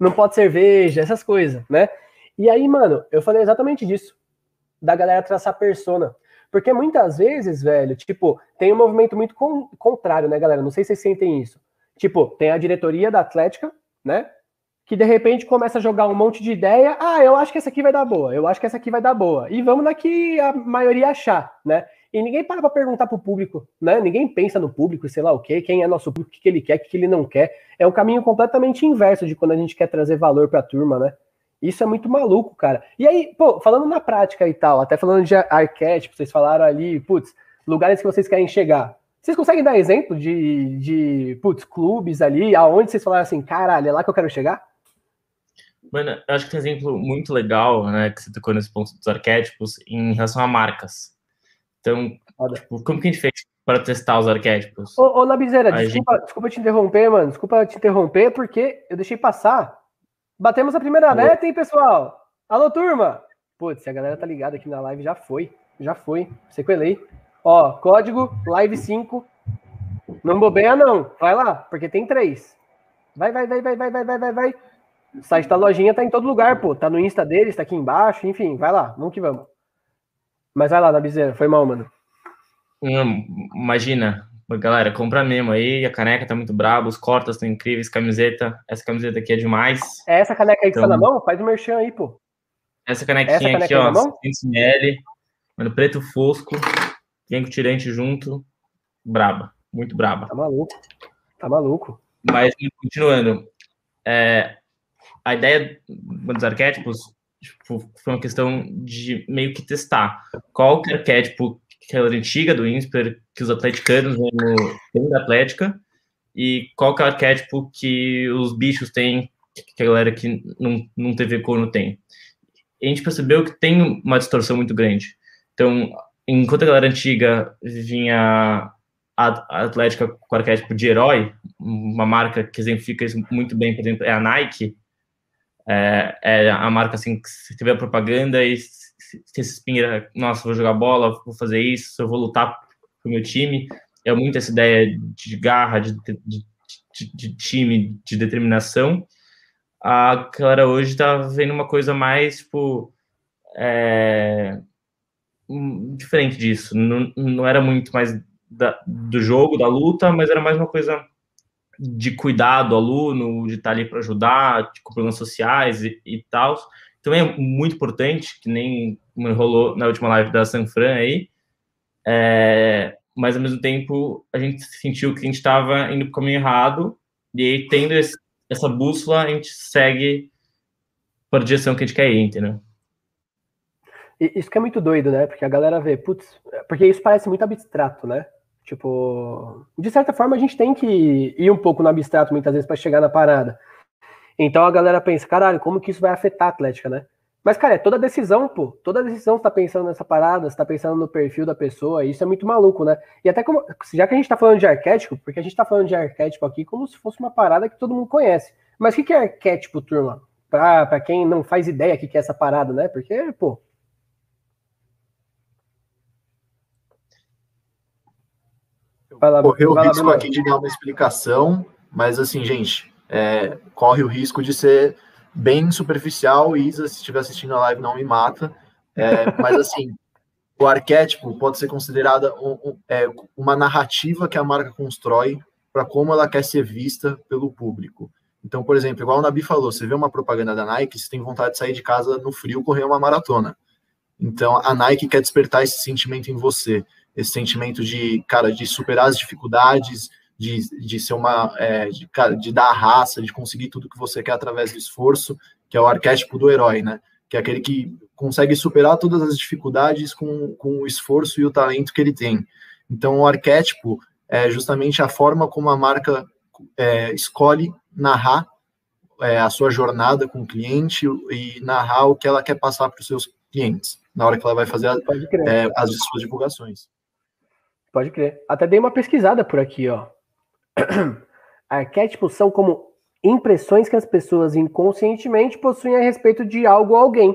não pode cerveja, essas coisas, né? E aí, mano, eu falei exatamente disso, da galera traçar persona. Porque muitas vezes, velho, tipo, tem um movimento muito contrário, né, galera? Não sei se vocês sentem isso. Tipo, tem a diretoria da Atlética, né? que de repente começa a jogar um monte de ideia. Ah, eu acho que essa aqui vai dar boa, eu acho que essa aqui vai dar boa. E vamos na que a maioria achar, né? E ninguém para pra perguntar pro público, né? Ninguém pensa no público, sei lá o quê, quem é nosso público, o que, que ele quer, o que, que ele não quer. É um caminho completamente inverso de quando a gente quer trazer valor pra turma, né? Isso é muito maluco, cara. E aí, pô, falando na prática e tal, até falando de arquétipo, vocês falaram ali, putz, lugares que vocês querem chegar. Vocês conseguem dar exemplo de, de putz, clubes ali, aonde vocês falaram assim, caralho, é lá que eu quero chegar? Mano, eu acho que tem um exemplo muito legal, né, que você tocou nesse ponto dos arquétipos em relação a marcas. Então, tipo, como que a gente fez para testar os arquétipos? Ô, ô desculpa, gente... desculpa te interromper, mano, desculpa te interromper, porque eu deixei passar. Batemos a primeira meta, hein, pessoal? Alô, turma! Putz, se a galera tá ligada aqui na live, já foi, já foi, sequelei. Ó, código live 5. Não bobeia, não. Vai lá, porque tem três. Vai, vai, vai, vai, vai, vai, vai, vai, vai. O site da lojinha tá em todo lugar, pô. Tá no Insta deles, tá aqui embaixo, enfim, vai lá, vamos que vamos. Mas vai lá, na bizeira, foi mal, mano. Hum, imagina, galera, compra mesmo aí, a caneca tá muito braba, os cortas estão incríveis, camiseta, essa camiseta aqui é demais. É essa caneca aí que então, tá na mão? Faz o merchan aí, pô. Essa canequinha essa caneca aqui, ó, 100ml, mano, preto fosco, vem com tirante junto, braba, muito braba. Tá maluco, tá maluco. Mas, continuando, é, a ideia dos arquétipos tipo, foi uma questão de meio que testar qual que é arquétipo que é a antiga do INSPER, que os atleticanos têm da Atlética, e qual que é o arquétipo que os bichos têm, que a galera que não, não teve corno tem. E a gente percebeu que tem uma distorção muito grande. Então, enquanto a galera antiga vinha a Atlética com arquétipo de herói, uma marca que exemplifica isso muito bem, por exemplo, é a Nike, é, é a marca assim que se tiver propaganda e se, se inspira, nossa, vou jogar bola, vou fazer isso, eu vou lutar pro meu time. É muito essa ideia de garra, de, de, de, de time, de determinação. A galera hoje tá vendo uma coisa mais, tipo, é, diferente disso. Não, não era muito mais da, do jogo, da luta, mas era mais uma coisa de cuidar do aluno, de estar ali para ajudar, com problemas sociais e, e tal. Também é muito importante, que nem rolou na última live da Sanfran aí, é, mas ao mesmo tempo a gente sentiu que a gente estava indo para o caminho errado, e aí tendo esse, essa bússola, a gente segue para a direção que a gente quer ir, entendeu? Isso que é muito doido, né? Porque a galera vê, putz, porque isso parece muito abstrato, né? Tipo, de certa forma a gente tem que ir um pouco no abstrato muitas vezes para chegar na parada. Então a galera pensa, caralho, como que isso vai afetar a Atlética, né? Mas, cara, é toda decisão, pô. Toda decisão você tá pensando nessa parada, você tá pensando no perfil da pessoa, isso é muito maluco, né? E até como. Já que a gente tá falando de arquétipo, porque a gente tá falando de arquétipo aqui como se fosse uma parada que todo mundo conhece. Mas o que, que é arquétipo, turma? Pra, pra quem não faz ideia o que, que é essa parada, né? Porque, pô, Lá, correr o risco aqui de dar uma explicação, mas assim, gente, é, corre o risco de ser bem superficial. Isa, se estiver assistindo a live, não me mata. É, mas [laughs] assim, o arquétipo pode ser considerada um, um, é, uma narrativa que a marca constrói para como ela quer ser vista pelo público. Então, por exemplo, igual o Nabi falou, você vê uma propaganda da Nike, você tem vontade de sair de casa no frio correr uma maratona. Então, a Nike quer despertar esse sentimento em você esse sentimento de, cara, de superar as dificuldades, de, de ser uma, é, de, de dar a raça, de conseguir tudo que você quer através do esforço, que é o arquétipo do herói, né? Que é aquele que consegue superar todas as dificuldades com, com o esforço e o talento que ele tem. Então, o arquétipo é justamente a forma como a marca é, escolhe narrar é, a sua jornada com o cliente e narrar o que ela quer passar para os seus clientes na hora que ela vai fazer a, é, as suas divulgações. Pode crer. Até dei uma pesquisada por aqui, ó. [clears throat] Arquétipos são como impressões que as pessoas inconscientemente possuem a respeito de algo ou alguém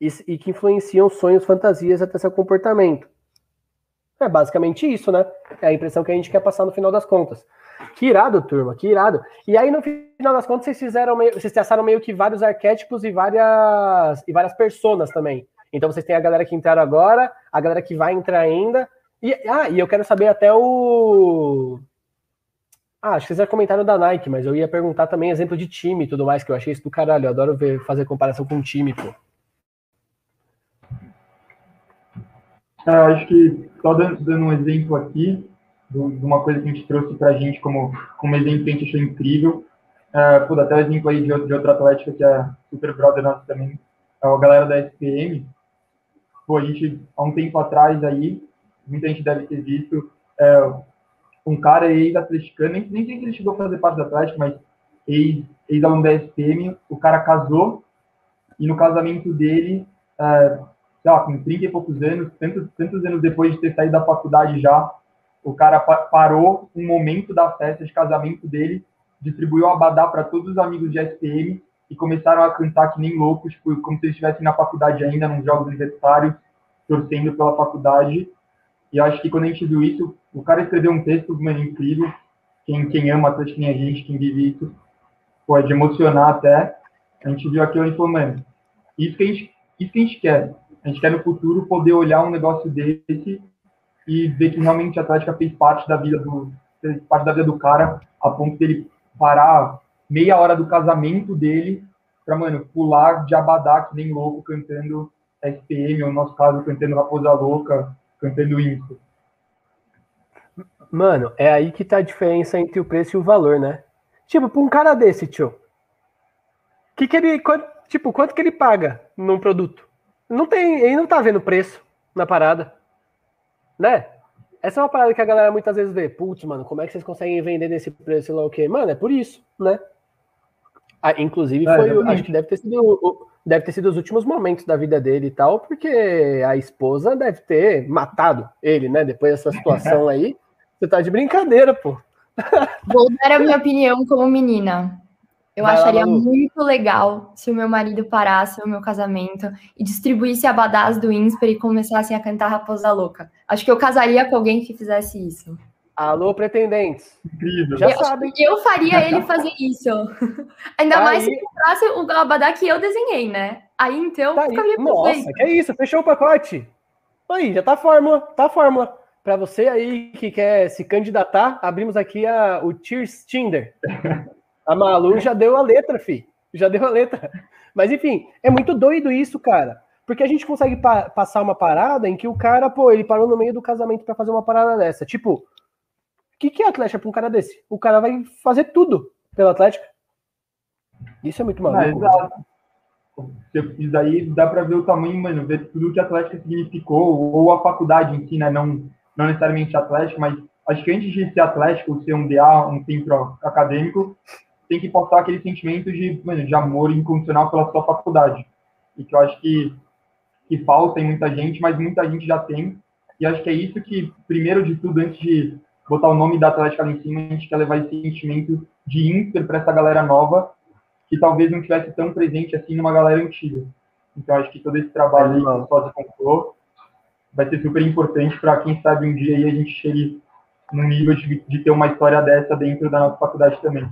e, e que influenciam sonhos, fantasias até seu comportamento. É basicamente isso, né? É a impressão que a gente quer passar no final das contas. Que irado, turma, que irado. E aí, no final das contas, vocês fizeram meio, vocês testaram meio que vários arquétipos e várias e várias personas também. Então vocês têm a galera que entraram agora, a galera que vai entrar ainda, e, ah, e eu quero saber até o. Ah, acho que já comentaram da Nike, mas eu ia perguntar também exemplo de time e tudo mais, que eu achei isso do caralho. Eu adoro ver, fazer comparação com time, pô. É, acho que só dando, dando um exemplo aqui, de uma coisa que a gente trouxe pra gente como, como exemplo que a gente achou incrível. É, pô, até o exemplo aí de, de outra atlética que é super brother nosso também, é a galera da SPM. Pô, a gente, há um tempo atrás aí, muita gente deve ter visto, é, um cara ex-atleticano, nem, nem se ele chegou a fazer parte da Atlético, mas ex-aluno da SPM, o cara casou, e no casamento dele, é, sei lá, com 30 e poucos anos, tantos, tantos anos depois de ter saído da faculdade já, o cara parou um momento da festa de casamento dele, distribuiu abadá para todos os amigos de SPM e começaram a cantar que nem loucos, tipo, como se eles estivessem na faculdade ainda, nos jogos universitários, torcendo pela faculdade. E acho que quando a gente viu isso, o cara escreveu um texto, mano, incrível. Quem, quem ama Atlético nem a gente, quem vive isso, pode emocionar até. A gente viu aquilo e falou, mano, isso que a gente, isso que a gente quer. A gente quer no futuro poder olhar um negócio desse e ver que realmente a Atlética fez parte da vida do fez parte da vida do cara, a ponto dele parar meia hora do casamento dele para, mano, pular de abadá que nem louco cantando SPM, ou no nosso caso, cantando Raposa Louca, cantando isso. Mano, é aí que tá a diferença entre o preço e o valor, né? Tipo, pra um cara desse, tio. Que que ele, tipo, quanto que ele paga num produto? Não tem, ele não tá vendo preço na parada. Né? Essa é uma parada que a galera muitas vezes vê. Putz, mano, como é que vocês conseguem vender nesse preço lá o quê? Mano, é por isso, né? Ah, inclusive, é, foi, acho que deve ter sido deve ter sido os últimos momentos da vida dele e tal, porque a esposa deve ter matado ele, né? Depois dessa situação [laughs] aí. Você tá de brincadeira, pô. Vou dar a minha opinião como menina. Eu Vai acharia lá, muito legal se o meu marido parasse o meu casamento e distribuísse abadás do INSPER e começassem a cantar Raposa Louca. Acho que eu casaria com alguém que fizesse isso. Alô, pretendentes. Incrível. Já eu, sabem. Eu faria ele fazer isso. [laughs] Ainda Aí... mais se comprasse o abadá que eu desenhei, né? Aí então tá ficaria Nossa, que é isso, fechou o pacote. Aí, já tá a fórmula, tá a fórmula. Para você aí que quer se candidatar, abrimos aqui a, o Tears Tinder. A Malu já deu a letra, fi. Já deu a letra. Mas enfim, é muito doido isso, cara. Porque a gente consegue pa passar uma parada em que o cara, pô, ele parou no meio do casamento para fazer uma parada dessa. Tipo, o que, que é Atlético pra um cara desse? O cara vai fazer tudo pelo Atlético. Isso é muito maluco. Ah, isso aí dá para ver o tamanho, mano, ver tudo que a Atlético significou, ou a faculdade em si, né? Não, não necessariamente atlético, mas acho que antes de ser atlético, ser um DA, um centro acadêmico, tem que passar aquele sentimento de, mano, de amor incondicional pela sua faculdade. E que eu acho que, que falta em muita gente, mas muita gente já tem. E acho que é isso que, primeiro de tudo, antes de botar o nome da Atlética lá em cima, a gente quer levar esse sentimento de Inter para essa galera nova, que talvez não tivesse tão presente assim numa galera antiga. Então, acho que todo esse trabalho aí que o Sosa contou vai ser super importante para quem sabe um dia aí a gente chegue no nível de, de, ter uma história dessa dentro da nossa faculdade também.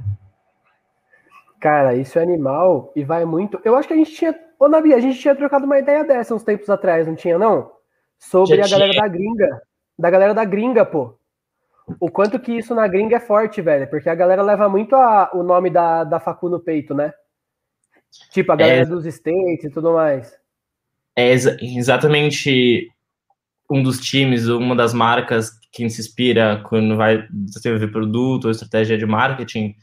Cara, isso é animal e vai muito. Eu acho que a gente tinha. Ô, Nabi, a gente tinha trocado uma ideia dessa uns tempos atrás, não tinha, não? Sobre Já a galera da gringa. Da galera da gringa, pô. O quanto que isso na gringa é forte, velho. Porque a galera leva muito a, o nome da, da facu no peito, né? Tipo, a galera é, dos States e tudo mais. É ex exatamente um dos times, uma das marcas que se inspira quando vai desenvolver produto ou estratégia de marketing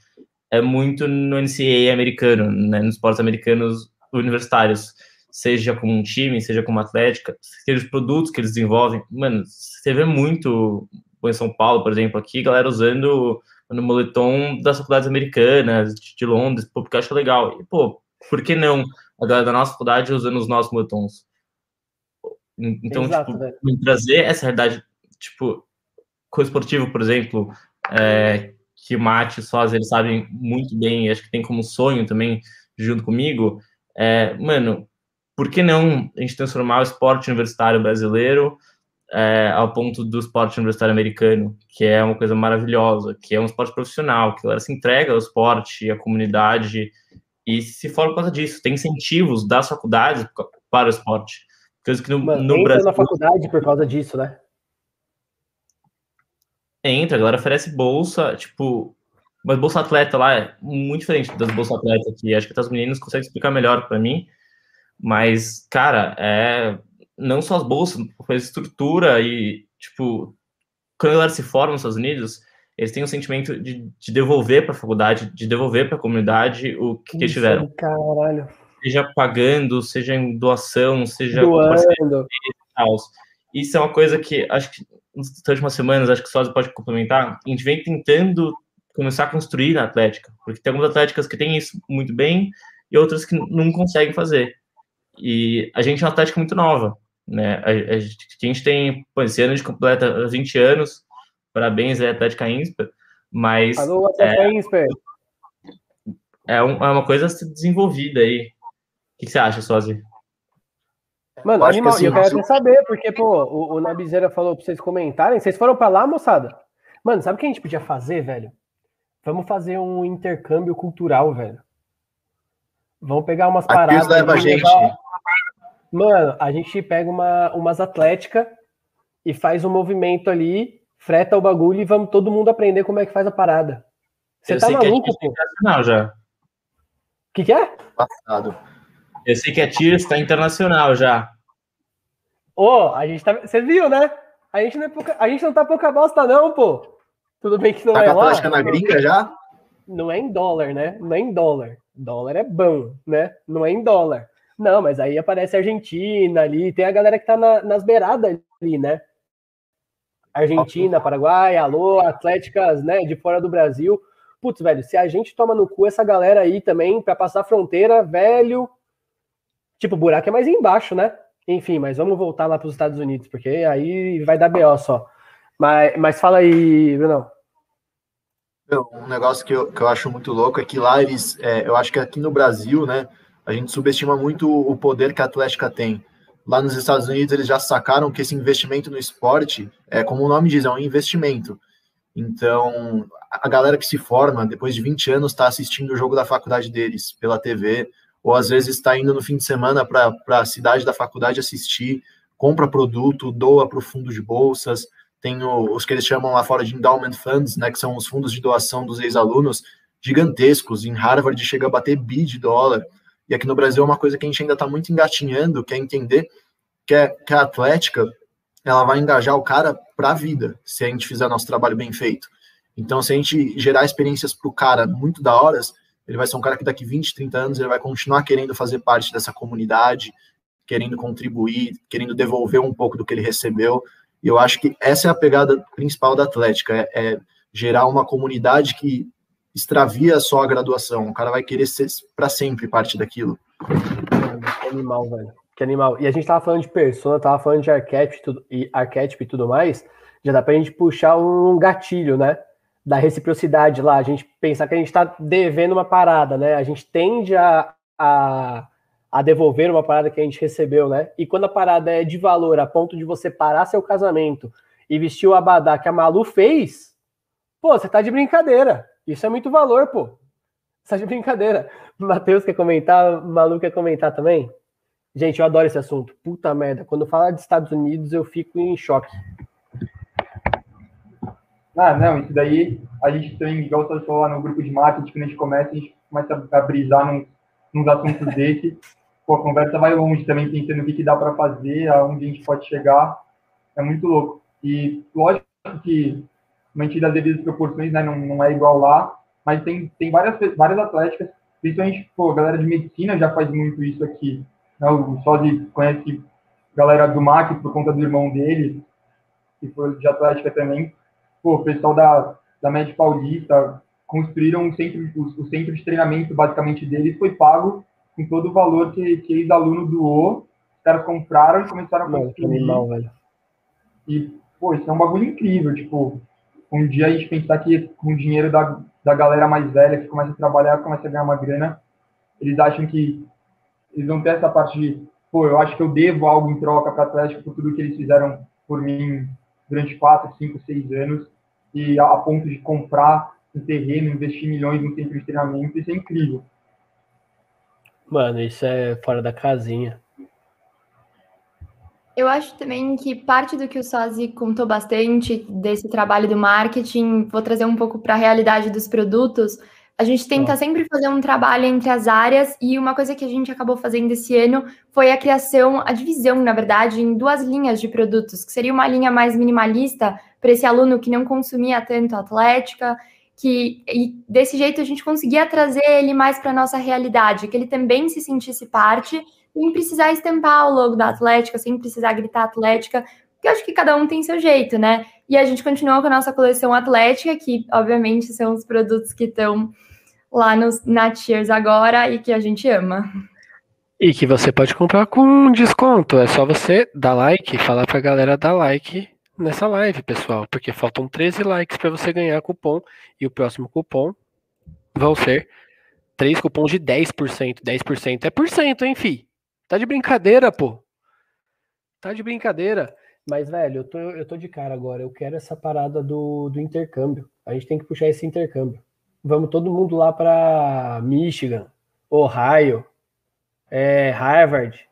é muito no NCAA americano, né, nos esportes americanos universitários, seja como um time, seja como atlética, seja os produtos que eles desenvolvem. Mano, você vê muito em São Paulo, por exemplo, aqui, galera usando no moletom das faculdades americanas, de Londres, pô, porque eu acho legal. E, pô, por que não a galera da nossa faculdade usando os nossos moletons? Então, Exato, tipo, trazer essa realidade, tipo, com esportivo, por exemplo, é, que Mate Sós, eles sabem muito bem, acho que tem como sonho também, junto comigo, é, mano, por que não a gente transformar o esporte universitário brasileiro é, ao ponto do esporte universitário americano, que é uma coisa maravilhosa, que é um esporte profissional, que ela se entrega ao esporte, à comunidade, e se for por causa disso, tem incentivos das faculdades para o esporte. Coisa que no, Mano, no Brasil. na faculdade por causa disso, né? Entra, a galera oferece bolsa, tipo, Mas Bolsa Atleta lá é muito diferente das Bolsa Atleta aqui. Acho que as meninas conseguem explicar melhor para mim. Mas, cara, é não só as bolsas, mas estrutura e, tipo, quando a galera se forma nos Estados Unidos, eles têm o um sentimento de, de devolver para a faculdade, de devolver para a comunidade o que, que eles tiveram. Caralho. Seja pagando, seja em doação, seja doando. Isso é uma coisa que acho que nas últimas semanas, acho que o Sócio pode complementar, a gente vem tentando começar a construir na Atlética, porque tem algumas atléticas que têm isso muito bem e outras que não conseguem fazer. E a gente é uma Atlética muito nova, né? A, a, gente tem, pô, esse ano de completa 20 anos, parabéns à Atlética Insper, mas... Alô, Atlética é, Insper! É, um, é, uma coisa desenvolvida aí. O que, que você acha, Sozinho? Mano, animal, assim, eu quero até saber, porque, pô, o, o Nabizeira falou pra vocês comentarem. Vocês foram pra lá, moçada? Mano, sabe o que a gente podia fazer, velho? Vamos fazer um intercâmbio cultural, velho. Vamos pegar umas Aqui paradas. Leva a gente. Levar... Mano, a gente pega uma, umas atléticas e faz um movimento ali, freta o bagulho e vamos todo mundo aprender como é que faz a parada. Você tá maluco, que é pô? Não, já. O que, que é? Passado. Eu sei que a Tia está internacional já. Ô, oh, a gente tá. Você viu, né? A gente, não é pouca... a gente não tá pouca bosta, não, pô. Tudo bem que não tá é lá. Tá na gringa já? Não é em dólar, né? Não é em dólar. Dólar é bom, né? Não é em dólar. Não, mas aí aparece a Argentina ali, tem a galera que tá na, nas beiradas ali, né? Argentina, Paraguai, alô, Atléticas, né, de fora do Brasil. Putz, velho, se a gente toma no cu essa galera aí também para passar a fronteira, velho, Tipo, o buraco é mais embaixo, né? Enfim, mas vamos voltar lá para os Estados Unidos, porque aí vai dar BO só. Mas, mas fala aí, Bruno. Um negócio que eu, que eu acho muito louco é que lá eles, é, eu acho que aqui no Brasil, né, a gente subestima muito o poder que a Atlética tem. Lá nos Estados Unidos eles já sacaram que esse investimento no esporte, é como o nome diz, é um investimento. Então, a galera que se forma depois de 20 anos está assistindo o jogo da faculdade deles pela TV, ou às vezes está indo no fim de semana para a cidade da faculdade assistir, compra produto, doa para o fundo de bolsas, tem o, os que eles chamam lá fora de endowment funds, né, que são os fundos de doação dos ex-alunos, gigantescos, em Harvard chega a bater bi de dólar, e aqui no Brasil é uma coisa que a gente ainda está muito engatinhando, quer entender que, é, que a Atlética, ela vai engajar o cara para a vida, se a gente fizer nosso trabalho bem feito. Então, se a gente gerar experiências para o cara muito da horas, ele vai ser um cara que daqui 20, 30 anos ele vai continuar querendo fazer parte dessa comunidade, querendo contribuir, querendo devolver um pouco do que ele recebeu. E eu acho que essa é a pegada principal da Atlética, é, é gerar uma comunidade que extravia só a graduação. O cara vai querer ser para sempre parte daquilo. Que animal, velho. Que animal. E a gente tava falando de persona, tava falando de arquétipo e, arquétipo e tudo mais. Já dá pra gente puxar um gatilho, né? da reciprocidade lá, a gente pensar que a gente está devendo uma parada, né? A gente tende a, a, a, devolver uma parada que a gente recebeu, né? E quando a parada é de valor a ponto de você parar seu casamento e vestir o abadá que a Malu fez, pô, você tá de brincadeira. Isso é muito valor, pô. Você tá de brincadeira. Matheus quer comentar, Malu quer comentar também? Gente, eu adoro esse assunto. Puta merda. Quando fala de Estados Unidos, eu fico em choque. Ah, não, isso daí a gente também, igual você falou lá no grupo de marketing, quando a gente começa, a gente começa a brisar num, nos assuntos [laughs] desse. Pô, a conversa vai longe também, pensando o que, que dá para fazer, aonde a gente pode chegar. É muito louco. E lógico que, mantido as devidas proporções, né, não, não é igual lá, mas tem, tem várias, várias atléticas, principalmente, pô, a galera de medicina já faz muito isso aqui. Né? O Sozi conhece galera do MAC por conta do irmão dele, que foi de atlética também pô, o pessoal da, da Média Paulista construíram um centro, o, o, centro de treinamento, basicamente, deles foi pago com todo o valor que, que ex-aluno doou, os caras compraram e começaram a construir. Animal, velho. E, pô, isso é um bagulho incrível, tipo, um dia a gente pensar que com o dinheiro da, da galera mais velha, que começa a trabalhar, começa a ganhar uma grana, eles acham que eles vão ter essa parte de, pô, eu acho que eu devo algo em troca para Atlético por tudo que eles fizeram por mim durante 4, 5, 6 anos e a, ponto de comprar um terreno, investir milhões no centro de treinamento, isso é incrível. Mano, isso é fora da casinha. Eu acho também que parte do que o Sozi contou bastante desse trabalho do marketing, vou trazer um pouco para a realidade dos produtos. A gente tenta sempre fazer um trabalho entre as áreas e uma coisa que a gente acabou fazendo esse ano foi a criação, a divisão, na verdade, em duas linhas de produtos, que seria uma linha mais minimalista para esse aluno que não consumia tanto atlética, que e desse jeito a gente conseguia trazer ele mais para a nossa realidade, que ele também se sentisse parte, sem precisar estampar o logo da Atlética, sem precisar gritar Atlética, porque eu acho que cada um tem seu jeito, né? E a gente continuou com a nossa coleção Atlética, que obviamente são os produtos que estão lá nos, na Cheers agora e que a gente ama. E que você pode comprar com desconto. É só você dar like, falar pra galera dar like nessa live, pessoal. Porque faltam 13 likes para você ganhar cupom. E o próximo cupom vão ser três cupons de 10%. 10% é por cento, hein, fi? Tá de brincadeira, pô. Tá de brincadeira. Mas, velho, eu tô, eu tô de cara agora. Eu quero essa parada do, do intercâmbio. A gente tem que puxar esse intercâmbio. Vamos todo mundo lá para Michigan, Ohio, é, Harvard.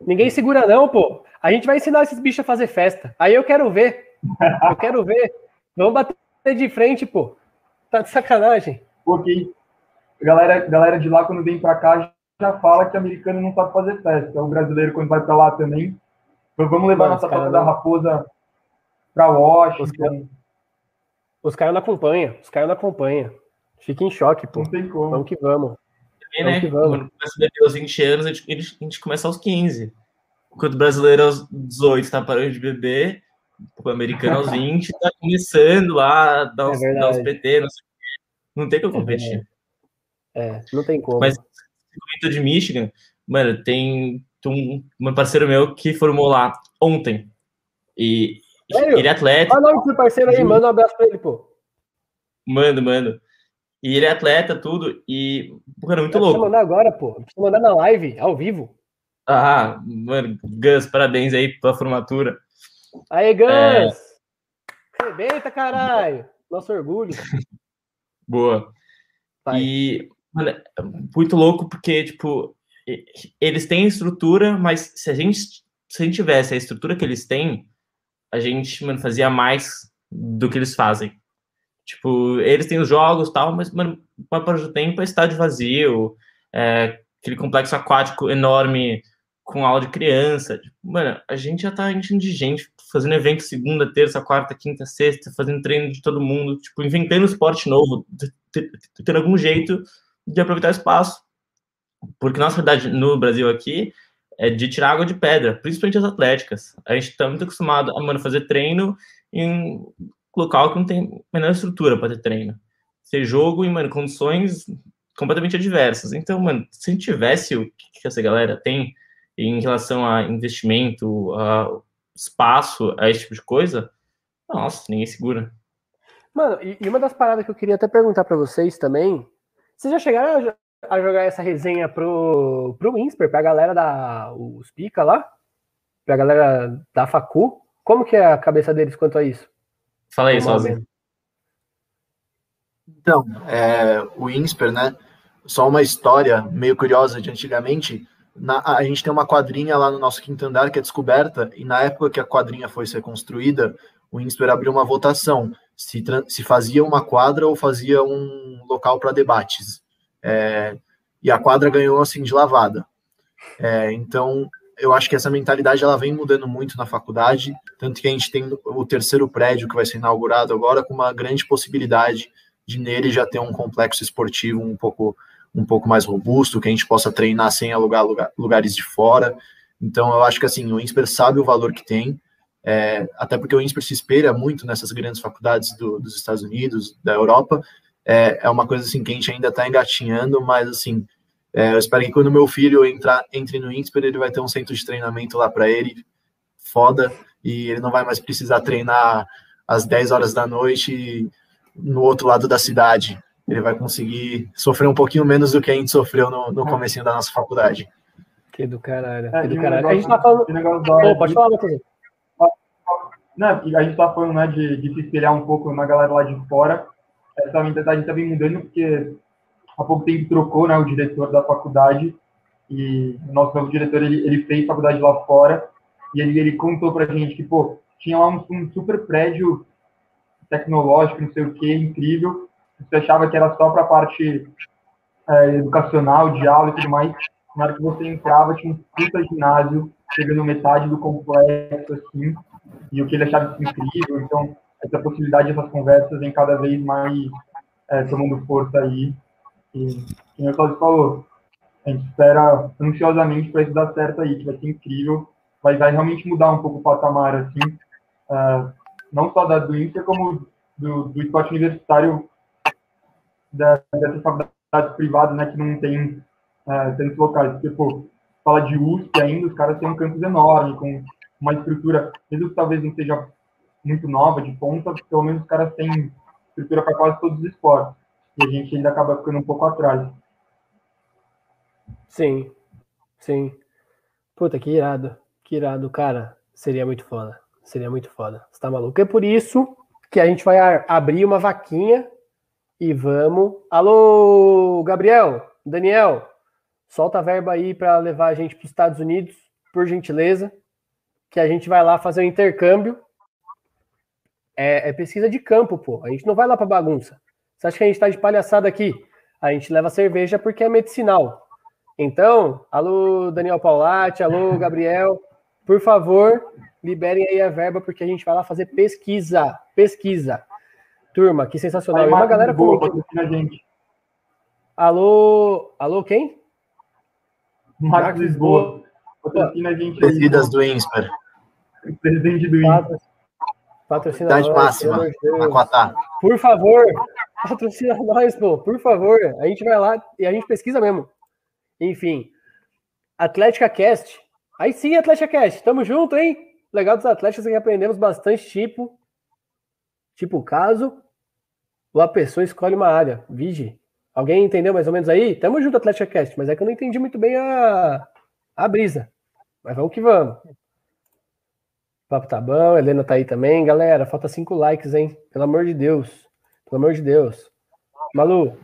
Ninguém segura não, pô. A gente vai ensinar esses bichos a fazer festa. Aí eu quero ver. Eu quero ver. Vamos bater de frente, pô. Tá de sacanagem. Ok. Galera, galera de lá, quando vem pra cá, já fala que americano não sabe fazer festa. O brasileiro, quando vai pra lá também. Vamos levar Mano, nossa foto da raposa pra Washington. Os caras não acompanham. Os caras não acompanham. Fica em choque, pô. Não tem como. Vamos que vamos. Também, né? Que vamos. Quando começa a beber aos 20 anos, a gente, a gente começa aos 15. Enquanto o brasileiro aos 18 tá parando de beber, o americano aos [laughs] 20 tá começando lá, dar uns, é dar uns PT, não sei o quê. Não tem como é competir. É, não tem como. Mas, de Michigan, mano, tem um, um parceiro meu que formou lá ontem. E Sério? ele é atleta. Olha o nome do parceiro aí, manda um abraço pra ele, pô. Mando, mando. E ele é atleta, tudo. E, cara, muito louco. Precisa mandar agora, pô. Precisa mandar na live, ao vivo. Ah, mano, Gus, parabéns aí pela formatura. Aí, Gus! É... Rebenta, caralho! Nosso orgulho. [laughs] Boa. Vai. E, mano, é muito louco porque, tipo, eles têm estrutura, mas se a gente, se a gente tivesse a estrutura que eles têm, a gente, mano, fazia mais do que eles fazem. Tipo, eles têm os jogos tal, mas, mano, parte do tempo é estádio vazio, é, aquele complexo aquático enorme com aula de criança. Tipo, mano, a gente já tá enchendo de gente, fazendo evento segunda, terça, quarta, quinta, sexta, fazendo treino de todo mundo, tipo, inventando esporte novo, tendo algum jeito de aproveitar o espaço. Porque nossa verdade no Brasil aqui é de tirar água de pedra, principalmente as atléticas. A gente tá muito acostumado a, mano, fazer treino em local que não tem a menor estrutura para ter treino. Ser jogo em, mano, condições completamente adversas. Então, mano, se a gente tivesse o que essa galera tem em relação a investimento, a espaço, a esse tipo de coisa, nossa, ninguém segura. Mano, e, uma das paradas que eu queria até perguntar para vocês também, vocês já chegaram a, jogar essa resenha pro, pro Insper, pra galera da os Pica lá? Pra galera da Facu? Como que é a cabeça deles quanto a isso? Fala aí, sozinho. Então, é, o INSPER, né? Só uma história meio curiosa de antigamente. Na, a gente tem uma quadrinha lá no nosso quinto andar que é descoberta, e na época que a quadrinha foi ser construída, o INSPER abriu uma votação se, se fazia uma quadra ou fazia um local para debates. É, e a quadra ganhou assim de lavada. É, então, eu acho que essa mentalidade ela vem mudando muito na faculdade, tanto que a gente tem o terceiro prédio que vai ser inaugurado agora com uma grande possibilidade de nele já ter um complexo esportivo um pouco um pouco mais robusto, que a gente possa treinar sem alugar lugar, lugares de fora. Então eu acho que assim o INSPER sabe o valor que tem, é, até porque o INSPER se espelha muito nessas grandes faculdades do, dos Estados Unidos, da Europa. É, é uma coisa assim que a gente ainda está engatinhando, mas assim é, eu espero que quando meu filho entrar, entre no INSPER, ele vai ter um centro de treinamento lá para ele, foda, e ele não vai mais precisar treinar às 10 horas da noite no outro lado da cidade. Ele vai conseguir sofrer um pouquinho menos do que a gente sofreu no, no comecinho da nossa faculdade. Que do caralho. É, que do caralho. a gente tá falando. Pode falar, Matheus. Não, a gente tá falando né, de, de se espelhar um pouco na galera lá de fora. Essa mentalidade tá bem mudando, porque há pouco tempo trocou né, o diretor da faculdade e o nosso novo diretor ele, ele fez faculdade lá fora e ele, ele contou pra gente que, pô, tinha lá um, um super prédio tecnológico, não sei o que, incrível. Você achava que era só para a parte é, educacional, de aula e tudo mais. Na hora que você entrava, tinha um puta ginásio, chegando metade do complexo, assim, e o que ele achava incrível. Então, essa possibilidade dessas conversas vem cada vez mais é, tomando força aí. E, como o Claudio falou, a gente espera ansiosamente para isso dar certo aí, que vai ser incrível. Vai, vai realmente mudar um pouco o patamar, assim, uh, não só da, do Inter, como do, do esporte universitário da, dessas faculdades privadas, né, que não tem uh, tantos locais. Porque, pô, fala de USP ainda, os caras têm um campus enorme, com uma estrutura, mesmo que talvez não seja muito nova, de ponta, pelo menos os caras têm estrutura para quase todos os esportes. E a gente ainda acaba ficando um pouco atrás. Sim, sim. Puta, que irado. Que irado, cara. Seria muito foda. Seria muito foda. Você tá maluco? É por isso que a gente vai abrir uma vaquinha e vamos. Alô, Gabriel, Daniel, solta a verba aí para levar a gente para os Estados Unidos, por gentileza, que a gente vai lá fazer o um intercâmbio. É, é, pesquisa de campo, pô. A gente não vai lá para bagunça. Você acha que a gente tá de palhaçada aqui? A gente leva cerveja porque é medicinal. Então, alô, Daniel Paulatti, alô, [laughs] Gabriel, por favor, liberem aí a verba porque a gente vai lá fazer pesquisa. Pesquisa. Turma, que sensacional. Aí, e uma galera boa, patrocina a gente. Alô, alô, quem? Marcos Lisboa. Patrocina a gente aí. do INSPER. Presidente do INSPER. Patrocina Idade nós, máxima. Por favor, patrocina nós, pô, por favor. A gente vai lá e a gente pesquisa mesmo. Enfim, Atlética Cast. Aí sim, Atlética Cast. Tamo junto, hein? Legal dos Atléticos é que aprendemos bastante tipo. Tipo, caso a pessoa escolhe uma área. Vige. Alguém entendeu mais ou menos aí? Tamo junto, Atlética Cast, mas é que eu não entendi muito bem a, a brisa. Mas vamos que vamos. O papo tá bom, Helena tá aí também. Galera, falta cinco likes, hein? Pelo amor de Deus. Pelo amor de Deus. Malu,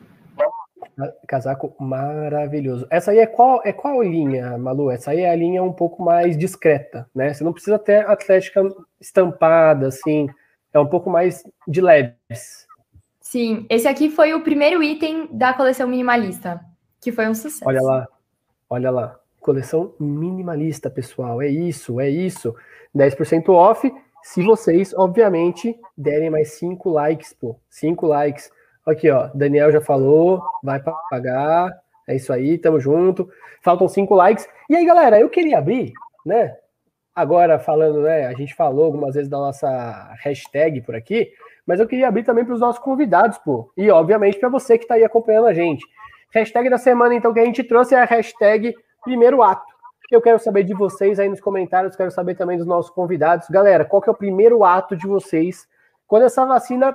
casaco maravilhoso. Essa aí é qual, é qual linha, Malu? Essa aí é a linha um pouco mais discreta, né? Você não precisa ter atlética estampada, assim. É um pouco mais de leves. Sim, esse aqui foi o primeiro item da coleção minimalista, que foi um sucesso. Olha lá, olha lá. Coleção minimalista, pessoal. É isso, é isso. 10% off, se vocês, obviamente, derem mais 5 likes, pô. 5 likes. Aqui, ó. Daniel já falou, vai pagar. É isso aí, tamo junto. Faltam 5 likes. E aí, galera, eu queria abrir, né? Agora falando, né? A gente falou algumas vezes da nossa hashtag por aqui. Mas eu queria abrir também para os nossos convidados, pô. E, obviamente, para você que está aí acompanhando a gente. Hashtag da semana, então, que a gente trouxe é a hashtag primeiro ato. Eu quero saber de vocês aí nos comentários, quero saber também dos nossos convidados. Galera, qual que é o primeiro ato de vocês quando essa vacina.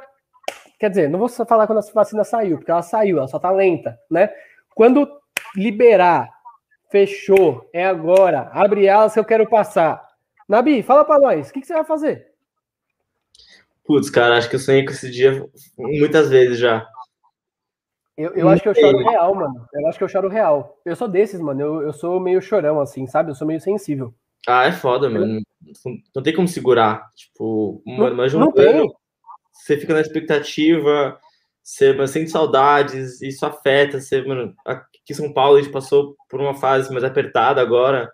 Quer dizer, não vou falar quando essa vacina saiu, porque ela saiu, ela só tá lenta, né? Quando liberar, fechou, é agora, abre alas que eu quero passar. Nabi, fala para nós, o que, que você vai fazer? Putz, cara, acho que eu sonhei com esse dia muitas vezes já. Eu, eu acho que eu choro real, mano. Eu acho que eu choro real. Eu sou desses, mano. Eu, eu sou meio chorão, assim, sabe? Eu sou meio sensível. Ah, é foda, mano. Não tem como segurar. Tipo, não, mas não tem. você fica na expectativa, você sente saudades, isso afeta. Você, mano, aqui em São Paulo a gente passou por uma fase mais apertada agora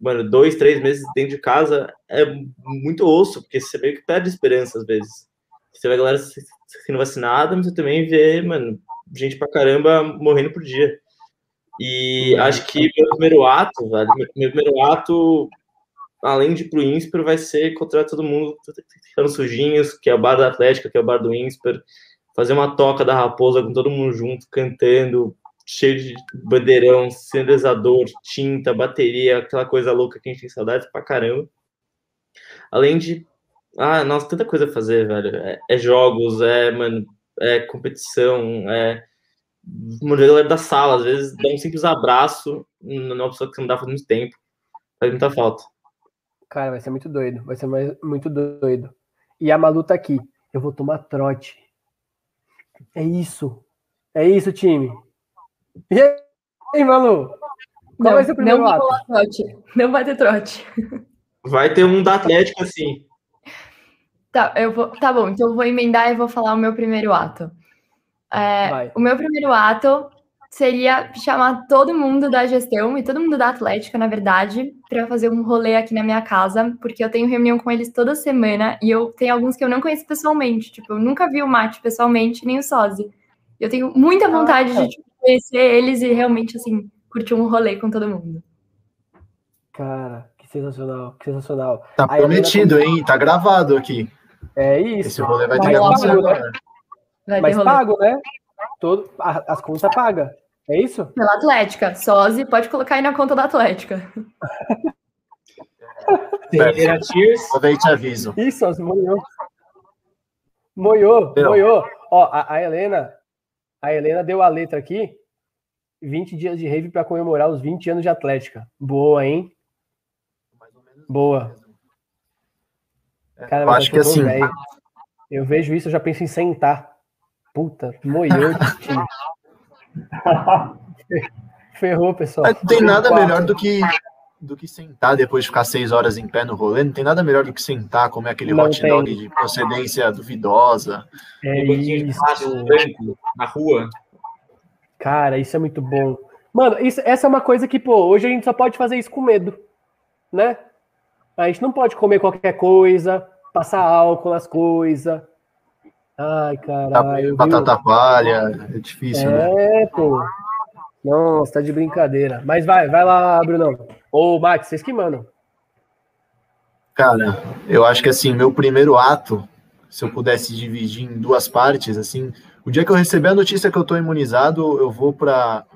mano, dois, três meses dentro de casa é muito osso, porque você meio que perde esperança às vezes. Você vê a galera sendo vacinada, mas você também vê, mano, gente pra caramba morrendo por dia. E acho que meu primeiro ato, velho, meu primeiro ato, além de ir pro INSPER, vai ser encontrar todo mundo ficando sujinhos, que é o bar da Atlética, que é o bar do INSPER, fazer uma toca da Raposa com todo mundo junto, cantando, cheio de bandeirão, sinalizador, tinta, bateria, aquela coisa louca que a gente tem saudades pra caramba. Além de. Ah, nossa, tanta coisa a fazer, velho. É, é jogos, é, mano, é competição, é. Uma galera da sala, às vezes dá um simples abraço numa pessoa que você não dá faz muito tempo. Faz muita falta. Cara, vai ser muito doido. Vai ser mais, muito doido. E a Malu tá aqui. Eu vou tomar trote. É isso. É isso, time. E aí, Malu? Qual não, vai ser o primeiro não ato? Trote. Não vai ter trote. Vai ter um da Atlética, sim. Tá, eu vou, tá bom, então eu vou emendar e vou falar o meu primeiro ato. É, o meu primeiro ato seria chamar todo mundo da gestão e todo mundo da Atlética, na verdade, para fazer um rolê aqui na minha casa, porque eu tenho reunião com eles toda semana e eu tenho alguns que eu não conheço pessoalmente. Tipo, eu nunca vi o Mate pessoalmente, nem o Sozi. Eu tenho muita vontade de tipo, conhecer eles e realmente, assim, curtir um rolê com todo mundo. Cara, que sensacional, que sensacional. Tá Aí, prometido, hein? Tá gravado aqui. É Esse isso. rolê vai ter Mas que acontecer pago, né? agora. Vai ter Mas rolê. pago, né? Todo, a- as contas paga. É isso? Pela Atlética. Sozi, pode colocar aí na conta da Atlética. Terceira Cheers. Vou ver e te aviso. Isso, as moiou. Moiou, Não. moiou. Ó, a, a Helena, a Helena deu a letra aqui. 20 dias de rave para comemorar os 20 anos de Atlética. Boa, hein? Boa. Cara, acho que assim, velho. Eu vejo isso, eu já penso em sentar. Puta, moiou. tio. [laughs] Ferrou, pessoal. Não tem nada melhor do que do que sentar depois de ficar seis horas em pé no rolê. Não tem nada melhor do que sentar, comer aquele Não hot tem. dog de procedência duvidosa. É Um de isso. plástico branco na rua. Cara, isso é muito bom. Mano, isso, essa é uma coisa que, pô, hoje a gente só pode fazer isso com medo, né? A gente não pode comer qualquer coisa, passar álcool nas coisas. Ai, caralho. viu? Batata palha, é difícil, né? É, pô. Nossa, tá de brincadeira. Mas vai, vai lá, Brunão. Ô, Max, vocês que mandam. Cara, eu acho que assim, meu primeiro ato, se eu pudesse dividir em duas partes, assim, o dia que eu receber a notícia que eu tô imunizado, eu vou para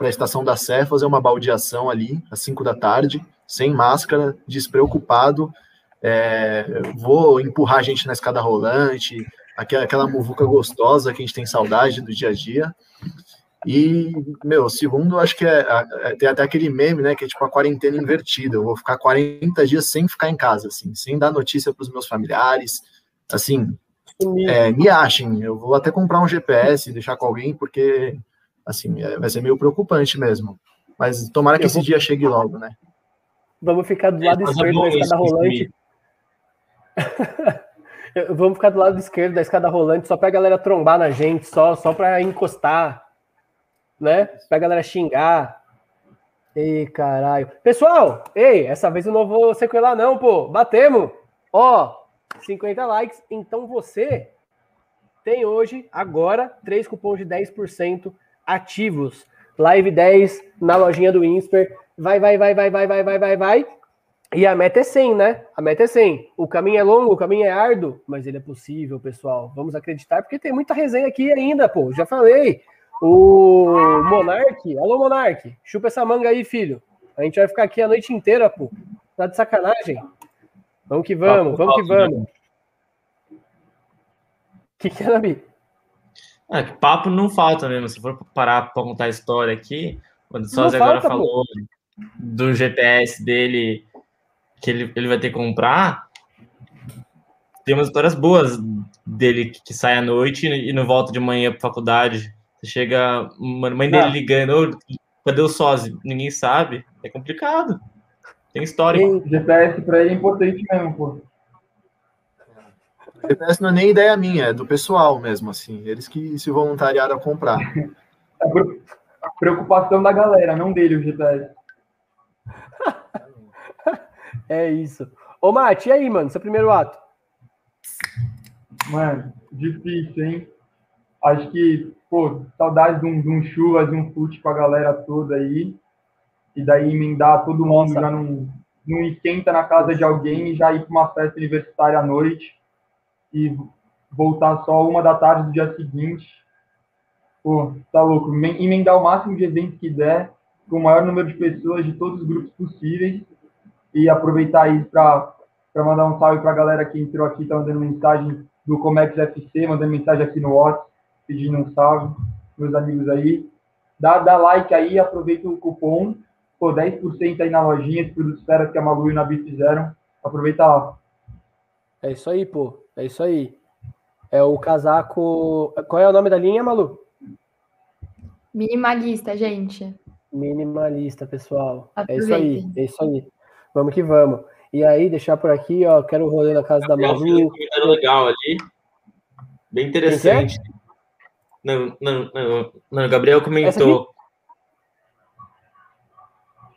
a estação da Sé fazer uma baldeação ali, às 5 da tarde, sem máscara, despreocupado. É, vou empurrar a gente na escada rolante, aquela, aquela muvuca gostosa que a gente tem saudade do dia a dia. E, meu, segundo, acho que é, é- tem até aquele meme, né, que é tipo a quarentena invertida. Eu vou ficar 40 dias sem ficar em casa, assim, sem dar notícia para os meus familiares. Assim, é, me achem. Eu vou até comprar um GPS e deixar com alguém, porque, assim, é, vai ser meio preocupante mesmo. Mas tomara que esse dia chegue logo, né? Vamos ficar do lado Mas é esquerdo da escada rolante. [laughs] Vamos ficar do lado esquerdo da escada rolante só pra galera trombar na gente, só, só pra encostar, né? Pra galera xingar. Ei, caralho. Pessoal, ei, essa vez eu não vou sequelar não, pô. Batemos. Ó, 50 likes. Então você tem hoje, agora, três cupons de 10% ativos. Live 10 na lojinha do Insper. Vai, vai, vai, vai, vai, vai, vai, vai, vai. E a meta é 100, né? A meta é 100. O caminho é longo, o caminho é árduo, mas ele é possível, pessoal. Vamos acreditar, porque tem muita resenha aqui ainda, pô. Já falei. O Monark, alô Monark, chupa essa manga aí, filho. A gente vai ficar aqui a noite inteira, pô. Tá de sacanagem? Vamos que vamos, vamos que vamos. O que, que é, Nabi? É, que papo não falta mesmo. Se for parar para contar a história aqui, quando o Sósia agora falta, pô. falou do GPS dele que ele, ele vai ter que comprar, tem umas histórias boas dele que, que sai à noite e não volta de manhã para faculdade. Chega, mãe dele Não. ligando, "Ô, cadê o sósia? Ninguém sabe. É complicado. Tem história. Ei, GPS pra ele é importante mesmo, pô. O GPS não é nem ideia minha, é do pessoal mesmo, assim. Eles que se voluntariaram a comprar. É pre- preocupação da galera, não dele o GPS. [laughs] É isso. Ô, Mate, e aí, mano? Seu primeiro ato? Mano, difícil, hein? Acho que, pô, saudades de um, de um churras, de um fute com a galera toda aí. E daí emendar todo mundo Nossa. já não, não esquenta na casa de alguém e já ir para uma festa universitária à noite e voltar só uma da tarde do dia seguinte. Pô, tá louco. Emen- Emendar o máximo de eventos que der, com o maior número de pessoas de todos os grupos possíveis e aproveitar isso para mandar um salve para a galera que entrou aqui, tá mandando mensagem do Comex FC, mandando mensagem aqui no WhatsApp, pedindo um salve, meus amigos aí. Dá, dá like aí, aproveita o cupom, pô, 10% aí na lojinha, esse produto feras que a Malu e o Nabi fizeram. Aproveita lá. É isso aí, pô. É isso aí. É o casaco. Qual é o nome da linha, Malu? Minimalista, gente. Minimalista, pessoal. É isso aí. Aproveitem. É isso aí. Vamos que vamos. E aí, deixar por aqui, ó, quero o rolê na casa da Gabriel fez um Malu. comentário legal ali. Bem interessante. Não, não, não, não, o Gabriel comentou.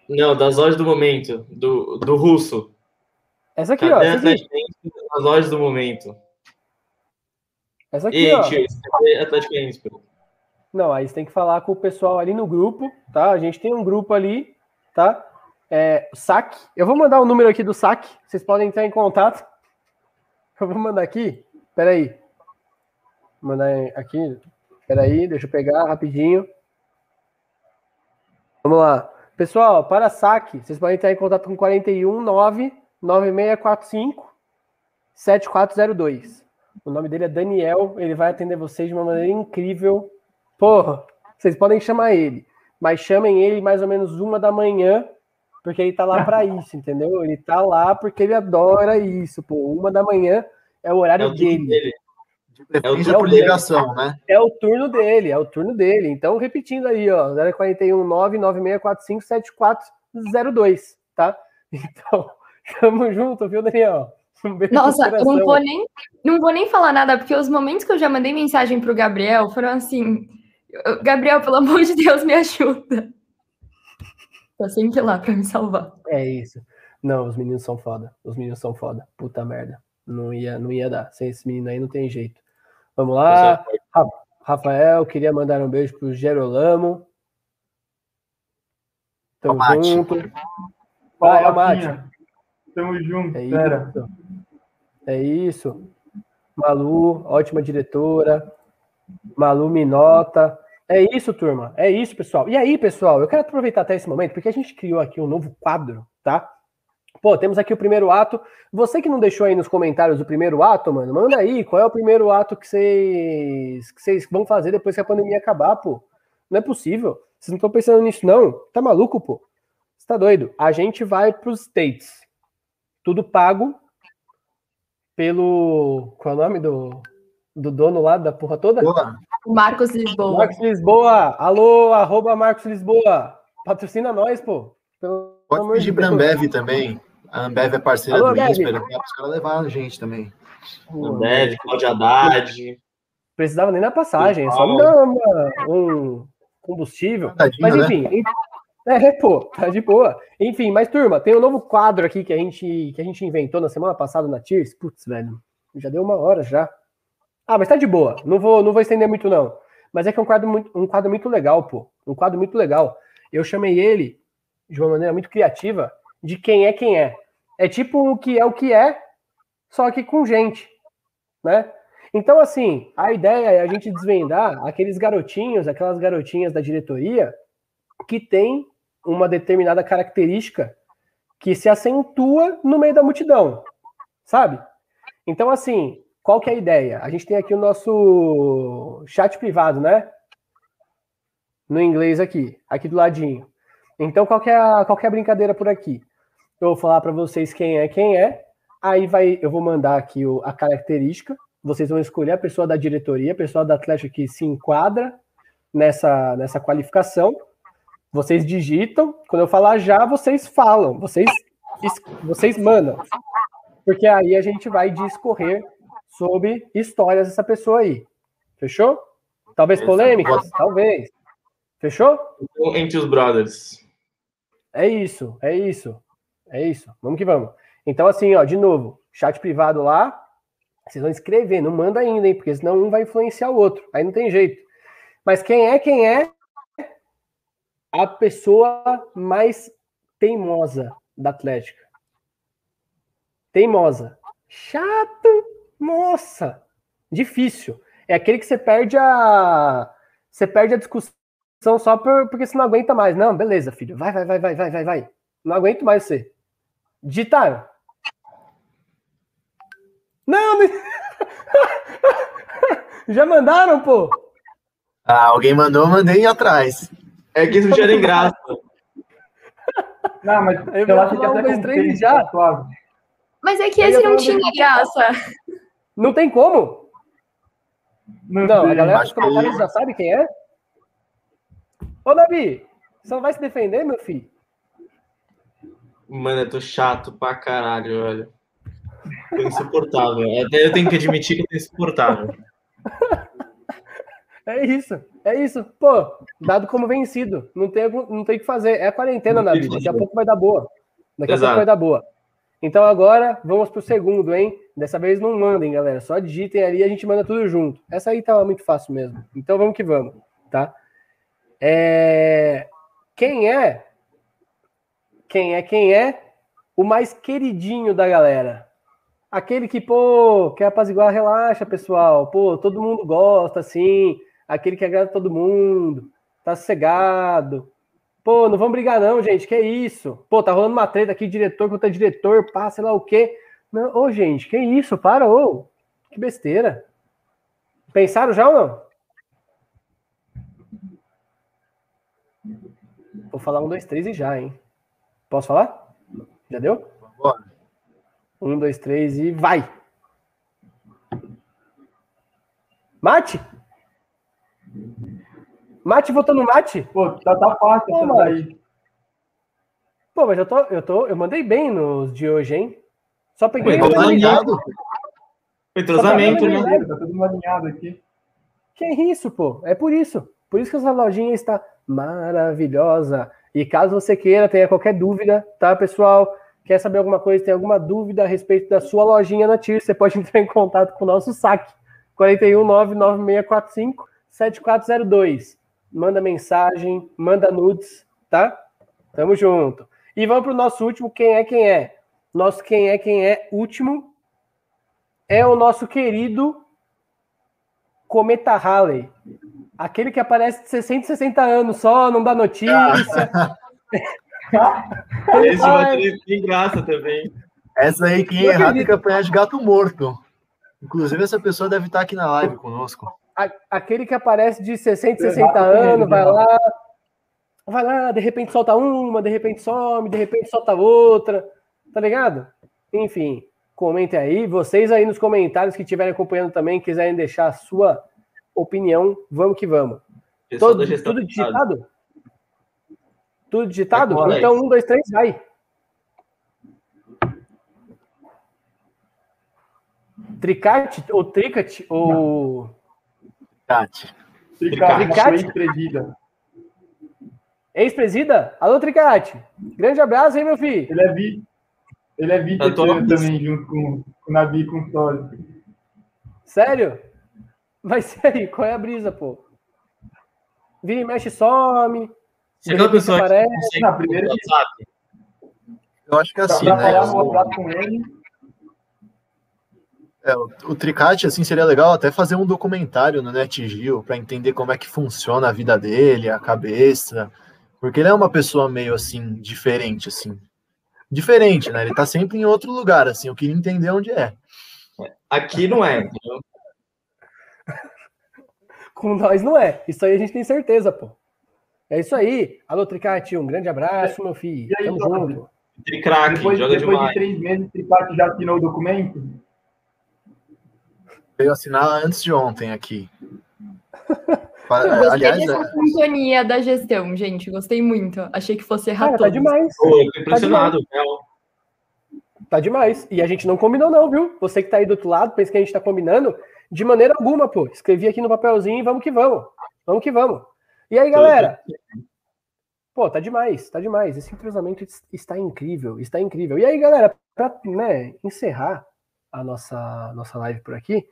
Não, das lojas do momento, do, do russo. Essa aqui, ó. Cadê Essa aqui, nas lojas do momento? essa aqui, E, ó. tio, Atlético Innsbruck? Não, aí você tem que falar com o pessoal ali no grupo, tá? A gente tem um grupo ali, tá? É, saque. Eu vou mandar o número aqui do saque. Vocês podem entrar em contato. [laughs] Eu vou mandar aqui. Peraí. Vou mandar aqui. Peraí, deixa eu pegar rapidinho. Vamos lá. Pessoal, para saque, vocês podem entrar em contato com 419 9645 7402. O nome dele é Daniel, ele vai atender vocês de uma maneira incrível. Porra, vocês podem chamar ele, mas chamem ele mais ou menos uma da manhã, porque ele tá lá para [laughs] isso, entendeu? Ele tá lá porque ele adora isso, pô. Uma da manhã é o É horário o turno dele. dele. É o por dele. ligação, né? É o turno dele, é o turno dele. Então, repetindo aí, ó, 041 99645 7402, tá? [laughs] Então, tamo junto, viu, Daniel? Um Nossa, eu não vou nem, não vou nem falar nada, porque os momentos que eu já mandei mensagem pro Gabriel foram assim: "Eu- Gabriel, pelo amor de Deus, me ajuda. Tá sempre lá pra me salvar. É isso. Não, os meninos são foda. Os meninos são foda. Puta merda. Não ia, não ia dar. Sem esse menino aí não tem jeito. Vamos lá. Ra- Rafael, queria mandar um beijo pro Gerolamo. Tamo Mate. junto. Fala, Vai, Mate. Tamo junto, É fera. isso. É isso. Malu, ótima diretora. Malu Minota. É isso, turma. É isso, pessoal. E aí, pessoal, eu quero aproveitar até esse momento, porque a gente criou aqui um novo quadro, tá? Pô, temos aqui o primeiro ato. Você que não deixou aí nos comentários o primeiro ato, mano, manda aí. Qual é o primeiro ato que vocês que vocês vão fazer depois que a pandemia acabar, pô? Não é possível. Vocês não estão pensando nisso, não? Tá maluco, pô? Você tá doido? A gente vai pros States. Tudo pago pelo. Qual é o nome do, do dono lá da porra toda? Boa. Marcos Lisboa. Marcos Lisboa. Alô, arroba Marcos Lisboa. Patrocina nós, pô. Pelo Pode amor pedir de pra. Ambev também. A Ambev é parceira Alô, do. INSPER, dá os caras levar a gente também. Ambev, Cláudio Haddad. Precisava nem na passagem, é só me dar uma- um combustível. Tadinho, Mas né? enfim, en- é, pô, tá de boa. Enfim, mas turma, tem um novo quadro aqui que a gente, que a gente inventou na semana passada na Tears. Putz, velho, já deu uma hora já. Ah, mas tá de boa. Não vou, não vou estender muito, não. Mas é que é um quadro muito, um quadro muito legal, pô. Um quadro muito legal. Eu chamei ele de uma maneira muito criativa de quem é quem é. É tipo o que é o que é, só que com gente, né? Então, assim, a ideia é a gente desvendar aqueles garotinhos, aquelas garotinhas da diretoria que tem uma determinada característica que se acentua no meio da multidão, sabe? Então, assim, qual que é a ideia? A gente tem aqui o nosso chat privado, né? No inglês aqui, aqui do ladinho. Então, qual que é a, qual que é a brincadeira por aqui? Eu vou falar para vocês quem é quem é, aí vai, eu vou mandar aqui o- a característica, vocês vão escolher a pessoa da diretoria, a pessoa da Atlético que se enquadra nessa, nessa qualificação. Vocês digitam, quando eu falar já, vocês falam, vocês, vocês mandam. Porque aí a gente vai discorrer sobre histórias dessa pessoa aí. Fechou? Talvez polêmicas? Talvez. Fechou? Entre os brothers. É isso, é isso. É isso. Vamos que vamos. Então, assim, ó, de novo, chat privado lá. Vocês vão escrever, não manda ainda, hein? Porque senão um vai influenciar o outro. Aí não tem jeito. Mas quem é quem é a pessoa mais teimosa da Atlética? Teimosa. Chato. Nossa. Difícil. É aquele que você perde a. Você perde a discussão só por, porque você não aguenta mais. Não, beleza, filho. Vai, vai, vai, vai, vai, vai, vai. Não aguento mais você. Digitaram. Não, não... [laughs] Já mandaram, pô? Ah, alguém mandou, mandei atrás. É que isso gera graça. [laughs] Não, mas Eu eu acho que um, até dois, com três já. tá suave. Mas é que esse não tinha graça. Não tem como? Não, Não, a galera acho dos comentários já sabe quem é? Ô, Davi, você não vai se defender, meu filho? Mano, eu tô chato pra caralho, olha. Tô insuportável. Até eu tenho que admitir que eu tô insuportável. [laughs] É isso, é isso. Pô, dado como vencido. Não tem, não tem o que fazer. É a quarentena na vida. Daqui a pouco vai dar boa. Daqui a Exato. pouco vai dar boa. Então agora vamos pro segundo, hein? Dessa vez não mandem, galera. Só digitem ali e a gente manda tudo junto. Essa aí tava muito fácil mesmo. Então vamos que vamos, tá? É... Quem é? Quem é? Quem é o mais queridinho da galera? Aquele que, pô, quer apaziguar, relaxa, pessoal. Pô, todo mundo gosta, assim. Aquele que agrada todo mundo. Tá sossegado. Pô, não vamos brigar não, gente. Que isso? Pô, tá rolando uma treta aqui, diretor contra diretor, pá, sei lá o quê. Não, ô, gente, que isso? Para, ô. Que besteira. Pensaram já ou não? Vou falar um, dois, três e já, hein? Posso falar? Já deu? Bora. Um, dois, três e vai! Mate? Mate votou no mate? Pô, tá, tá fácil Pô, daí. Pô, mas eu tô, eu tô, eu mandei bem nos de hoje, hein? Só peguei o então alinhado. Entrosamento, né? Beleza, Tá todo mundo alinhado aqui. Que isso, pô? É por isso. Por isso que essa lojinha está maravilhosa. E caso você queira, tenha qualquer dúvida, tá, pessoal? Quer saber alguma coisa, tem alguma dúvida a respeito da sua lojinha na TIR, você pode [laughs] entrar em contato com o nosso saque. 41996457402. Manda mensagem, manda nudes, tá? Tamo junto. E vamos pro nosso último, quem é quem é? Nosso quem é quem é último é o nosso querido Cometa Halley. Aquele que aparece de 60 60 anos só, não dá notícia. [laughs] Esse vai ter graça também. Essa aí, quem Eu errar, tem apanhar de gato morto. Inclusive, essa pessoa deve estar aqui na live conosco. A- aquele que aparece de 60, Eu 60 errado com ele, anos, vai lá, vai lá, de repente solta uma, de repente some, de repente solta outra, tá ligado? Enfim, comentem aí, vocês aí nos comentários que estiverem acompanhando também, quiserem deixar a sua opinião, vamos que vamos. Pessoal Todo, tudo digitado? Tudo digitado? É então, um, dois, três, vai. Tricate ou tricate ou Tati. Tricate, Tricate? ex-presida. ex-presida? Alô, Tricate. Grande abraço, hein, meu filho? Ele é vi. Ele é Eu tô- também, junto com, com o Nabi e com o Sólio. Sério? Mas sério, qual é a brisa, pô? Vira e mexe, some. Se aquela pessoa que aparece. primeiro- no WhatsApp, Eu acho que é Pra, assim, pra né? falar O, WhatsApp com ele, é, o, o Tricate, assim, seria legal até fazer um documentário no NetGeo para entender como é que funciona a vida dele, a cabeça. Porque ele é uma pessoa meio, assim, diferente, assim. Diferente, né? Ele tá sempre em outro lugar, assim. Eu queria entender onde é. aqui não é, entendeu? [laughs] Com nós não é. Isso aí a gente tem certeza, pô. É isso aí. Alô, Tricate, um grande abraço, meu filho. E aí, Tamo junto. Ele craque, depois, joga depois de demais. três meses, o Tricate já assinou o documento. Veio assinar antes de ontem aqui. [laughs] Pa- Eu gostei Aliás, dessa é, sintonia da gestão, gente. Gostei muito. Achei que fosse errar Cara, tá todos. demais. Pô, eu tô impressionado. real. Tá demais. E a gente não combinou, não, viu? Você que tá aí do outro lado, pensa que a gente tá combinando. De maneira alguma, pô. Escrevi aqui no papelzinho e vamos que vamos. Vamos que vamos. E aí, galera? Pô, tá demais, tá demais. Esse entrosamento está incrível, está incrível. E aí, galera, pra né, encerrar a nossa, nossa live por aqui,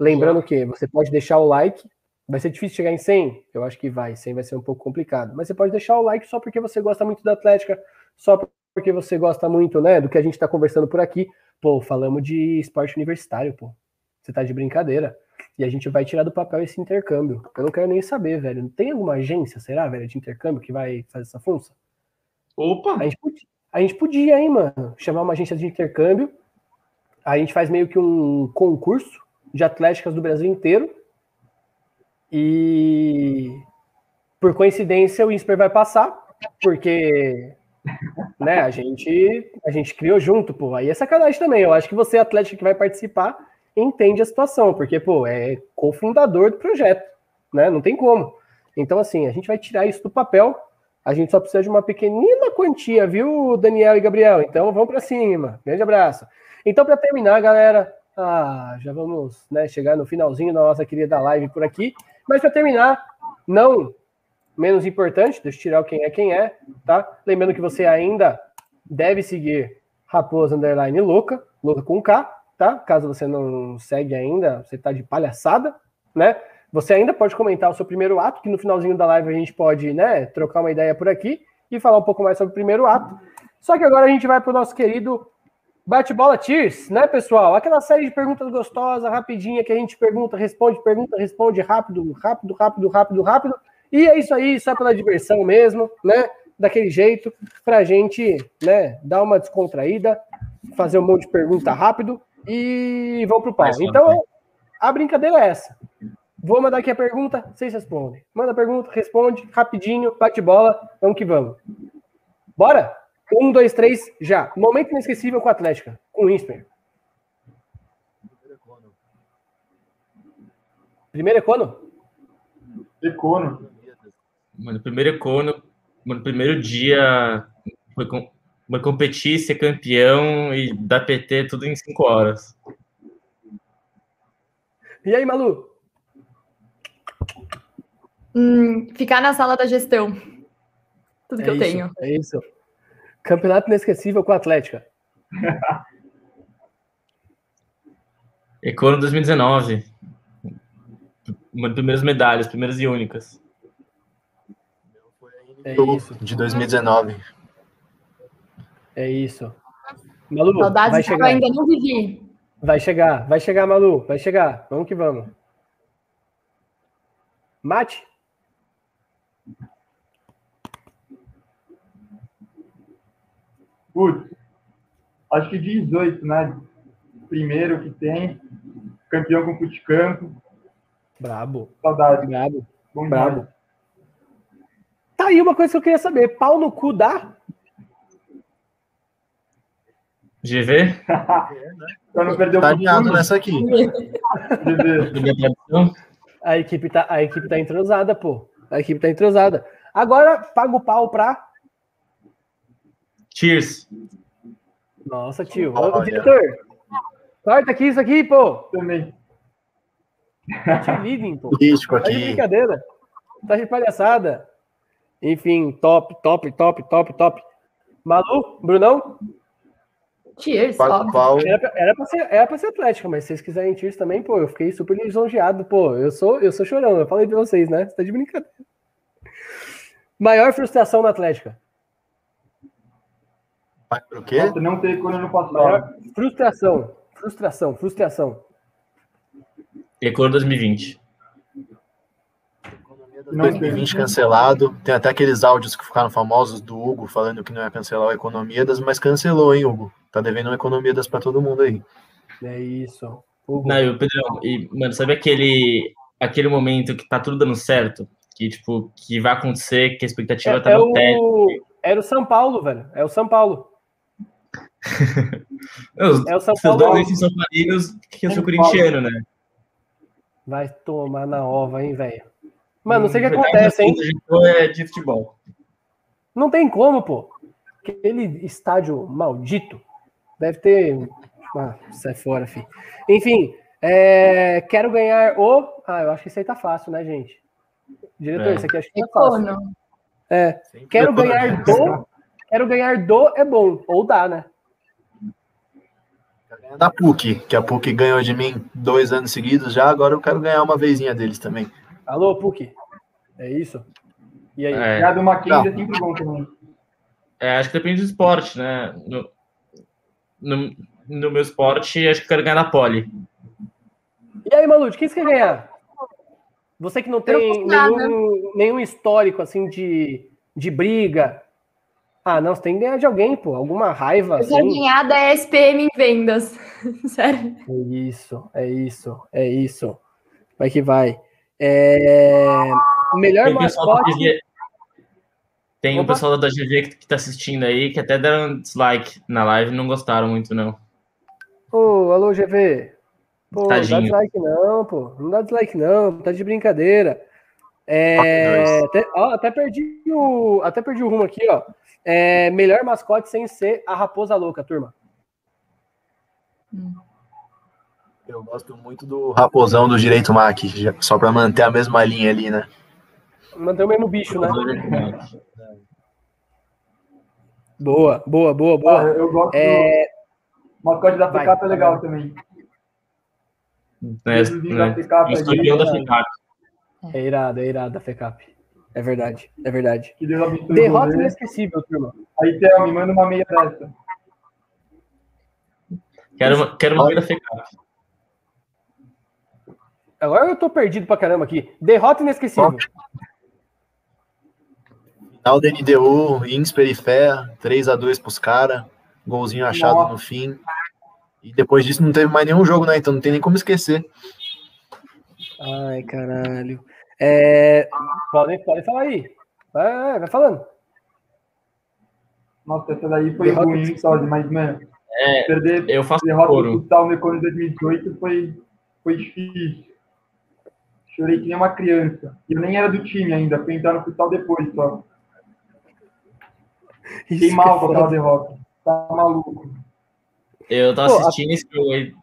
lembrando que você pode deixar o like. Vai ser difícil chegar em 100? Eu acho que vai. 100 vai ser um pouco complicado. Mas você pode deixar o like só porque você gosta muito da Atlética, só porque você gosta muito, né, do que a gente tá conversando por aqui. Pô, falamos de esporte universitário, pô. Você tá de brincadeira. E a gente vai tirar do papel esse intercâmbio. Eu não quero nem saber, velho. Tem alguma agência, será, velho, de intercâmbio que vai fazer essa função? Opa! A gente, podia, a gente podia, hein, mano, chamar uma agência de intercâmbio. A gente faz meio que um concurso de atléticas do Brasil inteiro. E por coincidência o INSPER vai passar, porque né, a gente a gente criou junto, pô. Aí é sacanagem também. Eu acho que você, atlético que vai participar, entende a situação, porque, pô, é cofundador do projeto, né? Não tem como. Então, assim, a gente vai tirar isso do papel A gente só precisa de uma pequenina quantia, viu, Daniel e Gabriel? Então vamos para cima. Grande abraço. Então, para terminar, galera, ah, já vamos né, chegar no finalzinho da nossa querida live por aqui. Mas para terminar, não menos importante, deixa eu tirar quem é quem é, tá? Lembrando que você ainda deve seguir Raposa Underline Luca, Luca com K, tá? Caso você não segue ainda, você tá de palhaçada, né? Você ainda pode comentar o seu primeiro ato, que no finalzinho da live a gente pode, né, trocar uma ideia por aqui e falar um pouco mais sobre o primeiro ato. Só que agora a gente vai para o nosso querido Bate-bola Tears, né, pessoal? Aquela série de perguntas gostosas, rapidinha, que a gente pergunta, responde, pergunta, responde rápido, rápido, rápido, rápido, rápido. E é isso aí, só pela diversão mesmo, né? Daquele jeito, pra gente, né, dar uma descontraída, fazer um monte de pergunta rápido e vamos pro pau. Então, a brincadeira é essa. Vou mandar aqui a pergunta, vocês respondem. Manda a pergunta, responde, rapidinho, bate bola, vamos que vamos. Bora? Um, dois, três, já. Momento inesquecível com a Atlética, com o Insper. Primeiro Econo? Econo. Mano, primeiro Econo, mano, primeiro dia foi, com, foi competir, ser campeão e dar PT tudo em cinco horas. E aí, Malu? Hum, ficar na sala da gestão. Tudo é que isso, eu tenho. É isso. Campeonato inesquecível com a Atlética. [laughs] Econo 2019. Uma das primeiras medalhas, primeiras e únicas. É isso. De 2019. É isso. Malu, vai Saudades que eu chegar. ainda não vivi. Vai chegar, vai chegar, Malu, vai chegar. Vamos que vamos. Mate? Putz, acho que 18, né? Primeiro que tem, campeão com futecampo, Brabo, saudade. brabo, Bom brabo. Tá aí uma coisa que eu queria saber. Pau no cu dá? GV? [laughs] Pra não perder o Tá costume nessa aqui. A equipe tá, a equipe tá entrosada, pô. A equipe tá entrosada. Agora paga o pau pra. Cheers. Nossa, tio. Olha. Ô, diretor. Corta aqui isso aqui, pô. também. Te leading, pô. Político Tá de aqui. brincadeira. Tá de palhaçada. Enfim, top, top, top, top, top. Malu, Brunão, Cheers, óbvio. pau. era pra, era pra ser, era pra ser Atlética, mas se vocês quiserem Cheers também, pô, eu fiquei super lisonjeado, pô. Eu sou, eu sou chorão, eu falei pra vocês, né? Você tá de brincadeira. Maior frustração na Atlética. Vai pro quê? Não ter quando no passado. Frustração. Frustração, frustração. Econo 2020. Não 2020 cancelado. Tem até aqueles áudios que ficaram famosos do Hugo falando que não ia cancelar o Economidas, mas cancelou, hein, Hugo? Tá devendo um Economidas pra todo mundo aí. É isso. Hugo. Não, e o Pedrão, e, mano, sabe aquele, aquele momento que tá tudo dando certo? Que, tipo, que vai acontecer, que a expectativa É, tá é no teto. o, era o São Paulo, velho. É o São Paulo. Os, É o São os Paulo. dois são São Paulinos, que eu sou corintiano, né? Vai tomar na ova, hein, velho. Mano, não sei o que Verdade, acontece, hein? é de futebol. Não tem como, pô. Aquele estádio maldito deve ter. Ah, sai fora, filho. Enfim, é, quero ganhar o. Ah, eu acho que isso aí tá fácil, né, gente? Diretor, É. isso aqui acho que tá fácil. É, quero ganhar do. Quero ganhar do é bom. Ou dá, né? Da PUC, que a PUC ganhou de mim dois anos seguidos já, agora eu quero ganhar uma vezinha deles também. Alô, PUC. É isso? E aí? É, Ganhar do Mackenzie é Não. sempre bom também. é, acho que depende do esporte, né? No, no, no meu esporte, acho que eu quero ganhar na pole. E aí, Malude, quem você quer ganhar? Você que não tem nenhum, nenhum histórico assim de, de briga. Ah, não, você tem que ganhar de alguém, pô. Alguma raiva Eu quero assim. ganhar da SPM em vendas. [laughs] Sério. É isso, é isso, é isso. Vai que vai. É... Melhor Tem o mascote. Tem o Opa. pessoal da GV que, que tá assistindo aí, que até deram dislike na live e não gostaram muito, não. Ô, alô, GV. Pô, não dá dislike não, pô. Não dá dislike não, tá de brincadeira. É, até, ó, até, perdi o, até perdi o rumo aqui, ó. É, melhor mascote sem ser a raposa louca, turma. Eu gosto muito do raposão do direito Mac, só para manter a mesma linha ali, né? Manter o mesmo bicho, né? Boa, boa, boa, boa. Ah, eu gosto é... do mascote da FICAP é legal também. É? FICAP, é, da FICAP. é irado, é irado da FICAP. É verdade, é verdade. Que Deus abençoe Derrota inesquecível, turma. Aí, Theo, me manda uma meia dessa. Quero uma, quero uma meia da FICAP. Agora eu tô perdido pra caramba aqui. Derrota inesquecível. Final da NDU, Insper e Fé, 3x2 pros caras. Golzinho achado Nossa. no fim. E depois disso não teve mais nenhum jogo, né? Então não tem nem como esquecer. Ai, caralho. É... Podem, podem falar aí. Vai, vai falando. Nossa, essa daí foi derrota ruim, Todd, mas, mano, é, perder eu faço derrota do Futsal no Econe 2018 foi, foi difícil. Chorei que nem uma criança. E eu nem era do time ainda, fui entrar no futsal depois só. Fiquei mal é com aquela derrota. Tá maluco. Eu tava Pô, assistindo a... esse jogo aí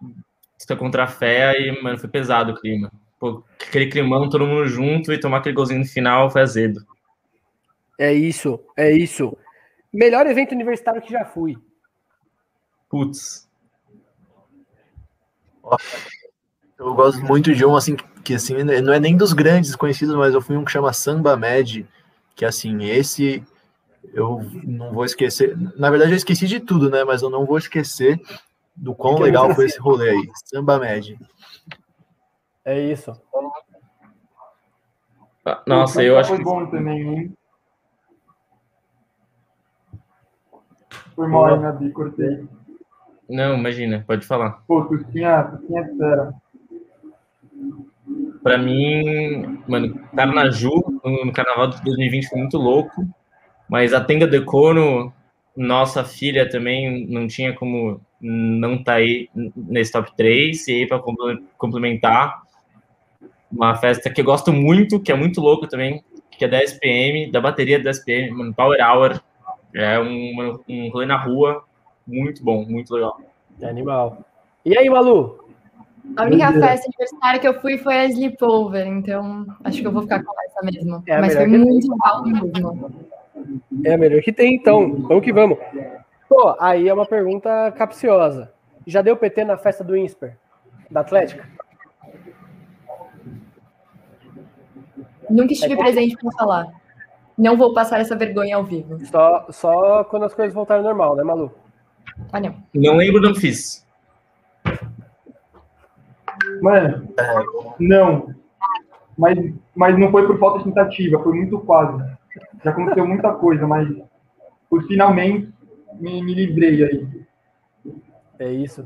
contra a Fé e, mano, foi pesado o clima. Pô, aquele climão, todo mundo junto e tomar aquele golzinho no final foi azedo. É isso, é isso. Melhor evento universitário que já fui. Putz. Eu gosto muito de um, assim, que assim, não é nem dos grandes conhecidos, mas eu fui um que chama Samba Med, que assim, esse eu não vou esquecer. Na verdade, eu esqueci de tudo, né? Mas eu não vou esquecer do quão legal foi esse rolê aí. Samba Med. É isso. Ah, nossa, eu acho foi bom também, hein? Foi mal, né, Bi? Cortei. Não, imagina, pode falar. Pô, tu tinha, tu tinha espera. Pra mim, mano, Carnaju no carnaval de 2020 foi muito louco, mas a Tenga Decono, nossa filha também não tinha como não tá aí nesse top 3, e aí para complementar, uma festa que eu gosto muito, que é muito louco também, que é da SPM, da bateria da SPM, mano, Power Hour. É um, um rolê na rua, muito bom, muito legal. É animal. E aí, Malu? A única festa universitária que eu fui foi a Sleepover, então acho que eu vou ficar com essa mesmo. É Mas foi muito legal mesmo. É a melhor que tem, então. Vamos que vamos. Pô, aí é uma pergunta capciosa. Já deu PT na festa do INSPER? Da Atlética? Nunca estive é presente para falar. Não vou passar essa vergonha ao vivo. Só, só quando as coisas voltarem ao normal, né, Malu? Ah, não. Não lembro, não fiz. Mano, não. Mas, mas não foi por falta de tentativa, foi muito quase. Já aconteceu muita coisa, mas por finalmente me, me livrei aí. É isso.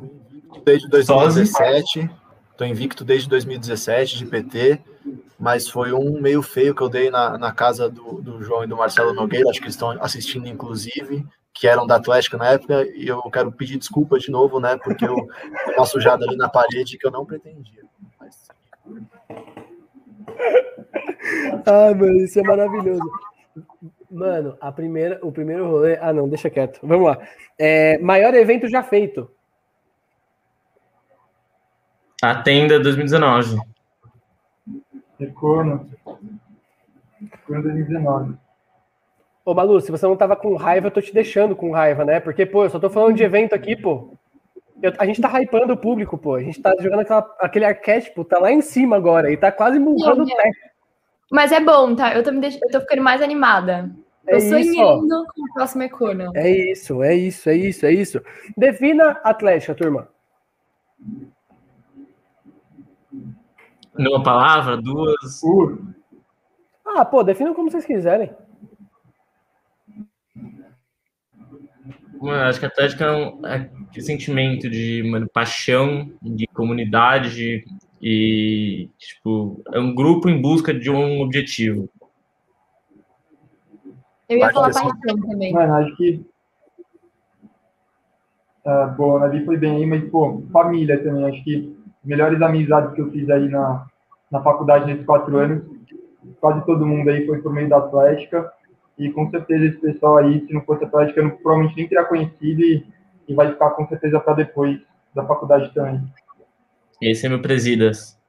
Desde 2017, tô invicto desde 2017 de PT mas foi um meio feio que eu dei na, na casa do, do João e do Marcelo Nogueira, acho que eles estão assistindo, inclusive, que eram da Atlética na época, e eu quero pedir desculpa de novo, né, porque eu dei uma sujada ali na parede que eu não pretendia. Mas... Ah, mano, isso é maravilhoso. Mano, a primeira, o primeiro rolê. Ah, não, deixa quieto. Vamos lá. É, maior evento já feito. A tenda 2019. Recorno. Recorno 2019. Ô, Malu, se você não tava com raiva, eu tô te deixando com raiva, né? Porque, pô, eu só tô falando de evento aqui, pô. Eu, a gente tá hypando o público, pô. A gente tá jogando aquela, aquele arquétipo, tá lá em cima agora, e tá quase murrando o pé. Mas é bom, tá? Eu tô, me deix... eu tô ficando mais animada. É tô sonhando com o próximo Econo. É isso, é isso, é isso, é isso. Defina Atlética, turma. Numa palavra, duas? Ah, pô, definam como vocês quiserem. Mano, acho que a Atlética é um é sentimento de mano, paixão, de comunidade e, tipo, é um grupo em busca de um objetivo. Eu ia falar paixão também. Mano, acho que. Uh, bom, a Navi foi bem aí, mas, pô, família também. Acho que melhores amizades que eu fiz aí na, na faculdade nesses quatro anos quase todo mundo aí foi por meio da Atlética. E com certeza esse pessoal aí, se não fosse Atlética, eu não, provavelmente nem teria conhecido e, e vai ficar com certeza para depois da faculdade também. Esse é meu presidas.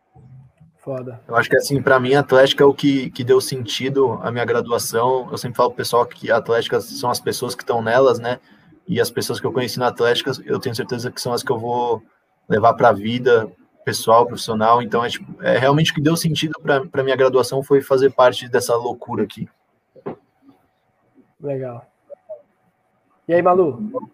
Foda. Eu acho que assim, para mim, a Atlética é o que, que deu sentido à minha graduação. Eu sempre falo pro pessoal que a Atlética são as pessoas que estão nelas, né? E as pessoas que eu conheci na Atlética, eu tenho certeza que são as que eu vou levar para a vida pessoal, profissional. Então, é, tipo, é realmente o que deu sentido para minha graduação foi fazer parte dessa loucura aqui. Legal. E aí, Malu?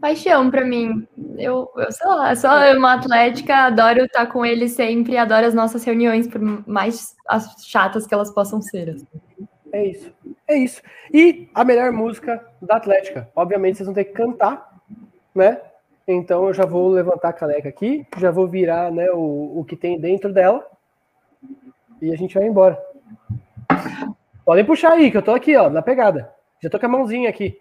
Paixão para mim. Eu, eu sei lá, sou uma atlética, adoro estar com ele sempre, adoro as nossas reuniões, por mais chatas que elas possam ser. Assim. É isso. É isso. E a melhor música da Atlética. Obviamente, vocês vão ter que cantar, né? Então eu já vou levantar a caneca aqui, já vou virar né, o, o que tem dentro dela e a gente vai embora. Podem puxar aí, que eu tô aqui, ó, na pegada. Já tô com a mãozinha aqui.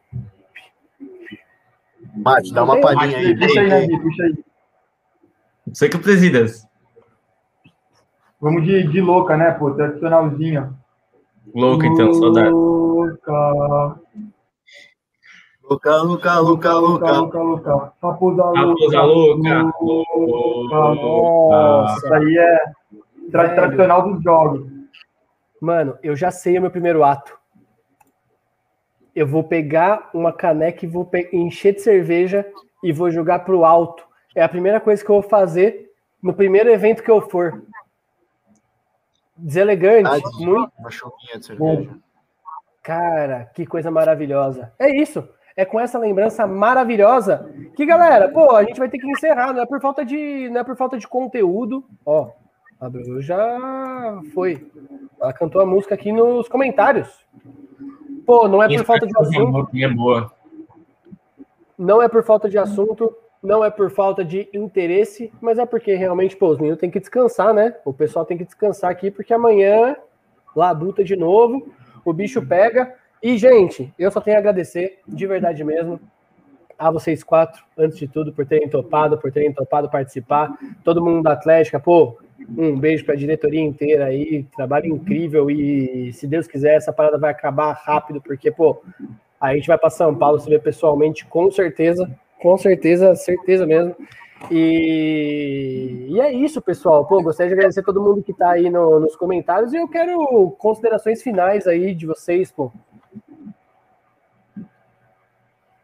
Mate, dá uma palhinha aí. Puxa aí, puxa aí. Você que presidas. Vamos de, de louca, né, pô? Tradicionalzinho. Louca, então, saudade. Louca. Luca, Luca, Luca, Luca. Luca, Luca. Raposa Raposa louca. Nossa. Isso aí é tra tradicional dos jogos. Mano, eu já sei o meu primeiro ato. Eu vou pegar uma caneca e vou encher de cerveja e vou jogar pro alto. É a primeira coisa que eu vou fazer no primeiro evento que eu for. Deselegante, Ah, muito. Uma chuvinha de cerveja. Cara, que coisa maravilhosa. É isso. É com essa lembrança maravilhosa que, galera, pô, a gente vai ter que encerrar. Não é por falta de, não é por falta de conteúdo. Ó, a Bru já foi. Ela cantou a música aqui nos comentários. Pô, não é por falta de assunto. É boa. Não é por falta de assunto, não é por falta de interesse, mas é porque realmente, pô, os meninos têm que descansar, né? O pessoal tem que descansar aqui, porque amanhã, labuta de novo, o bicho pega. E, gente, eu só tenho a agradecer, de verdade mesmo, a vocês quatro, antes de tudo, por terem topado, por terem topado participar. Todo mundo da Atlética, pô, um beijo para a diretoria inteira aí, trabalho incrível e, se Deus quiser, essa parada vai acabar rápido, porque, pô, a gente vai para São Paulo se ver pessoalmente, com certeza, com certeza, certeza mesmo. E, e é isso, pessoal. Pô, gostaria de agradecer todo mundo que está aí no- nos comentários e eu quero considerações finais aí de vocês, pô.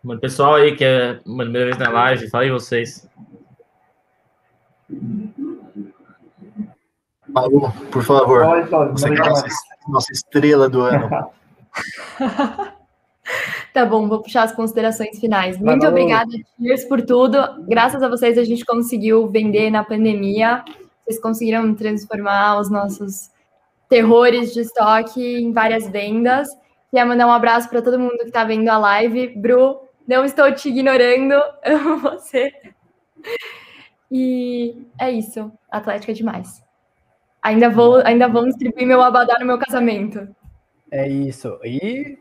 Mano, pessoal aí que é uma primeira vez na live, fala aí vocês. Malu, por favor. Você é nossa, nossa estrela do ano. [laughs] Tá bom, vou puxar as considerações finais. Muito obrigada, Cheers, por tudo. Graças a vocês, a gente conseguiu vender na pandemia. Vocês conseguiram transformar os nossos terrores de estoque em várias vendas. Queria mandar um abraço para todo mundo que está vendo a live. Bru, não estou te ignorando, [laughs] amo você. E é isso. Atlética é demais. Ainda vou, ainda vou distribuir meu abadá no meu casamento. É isso. E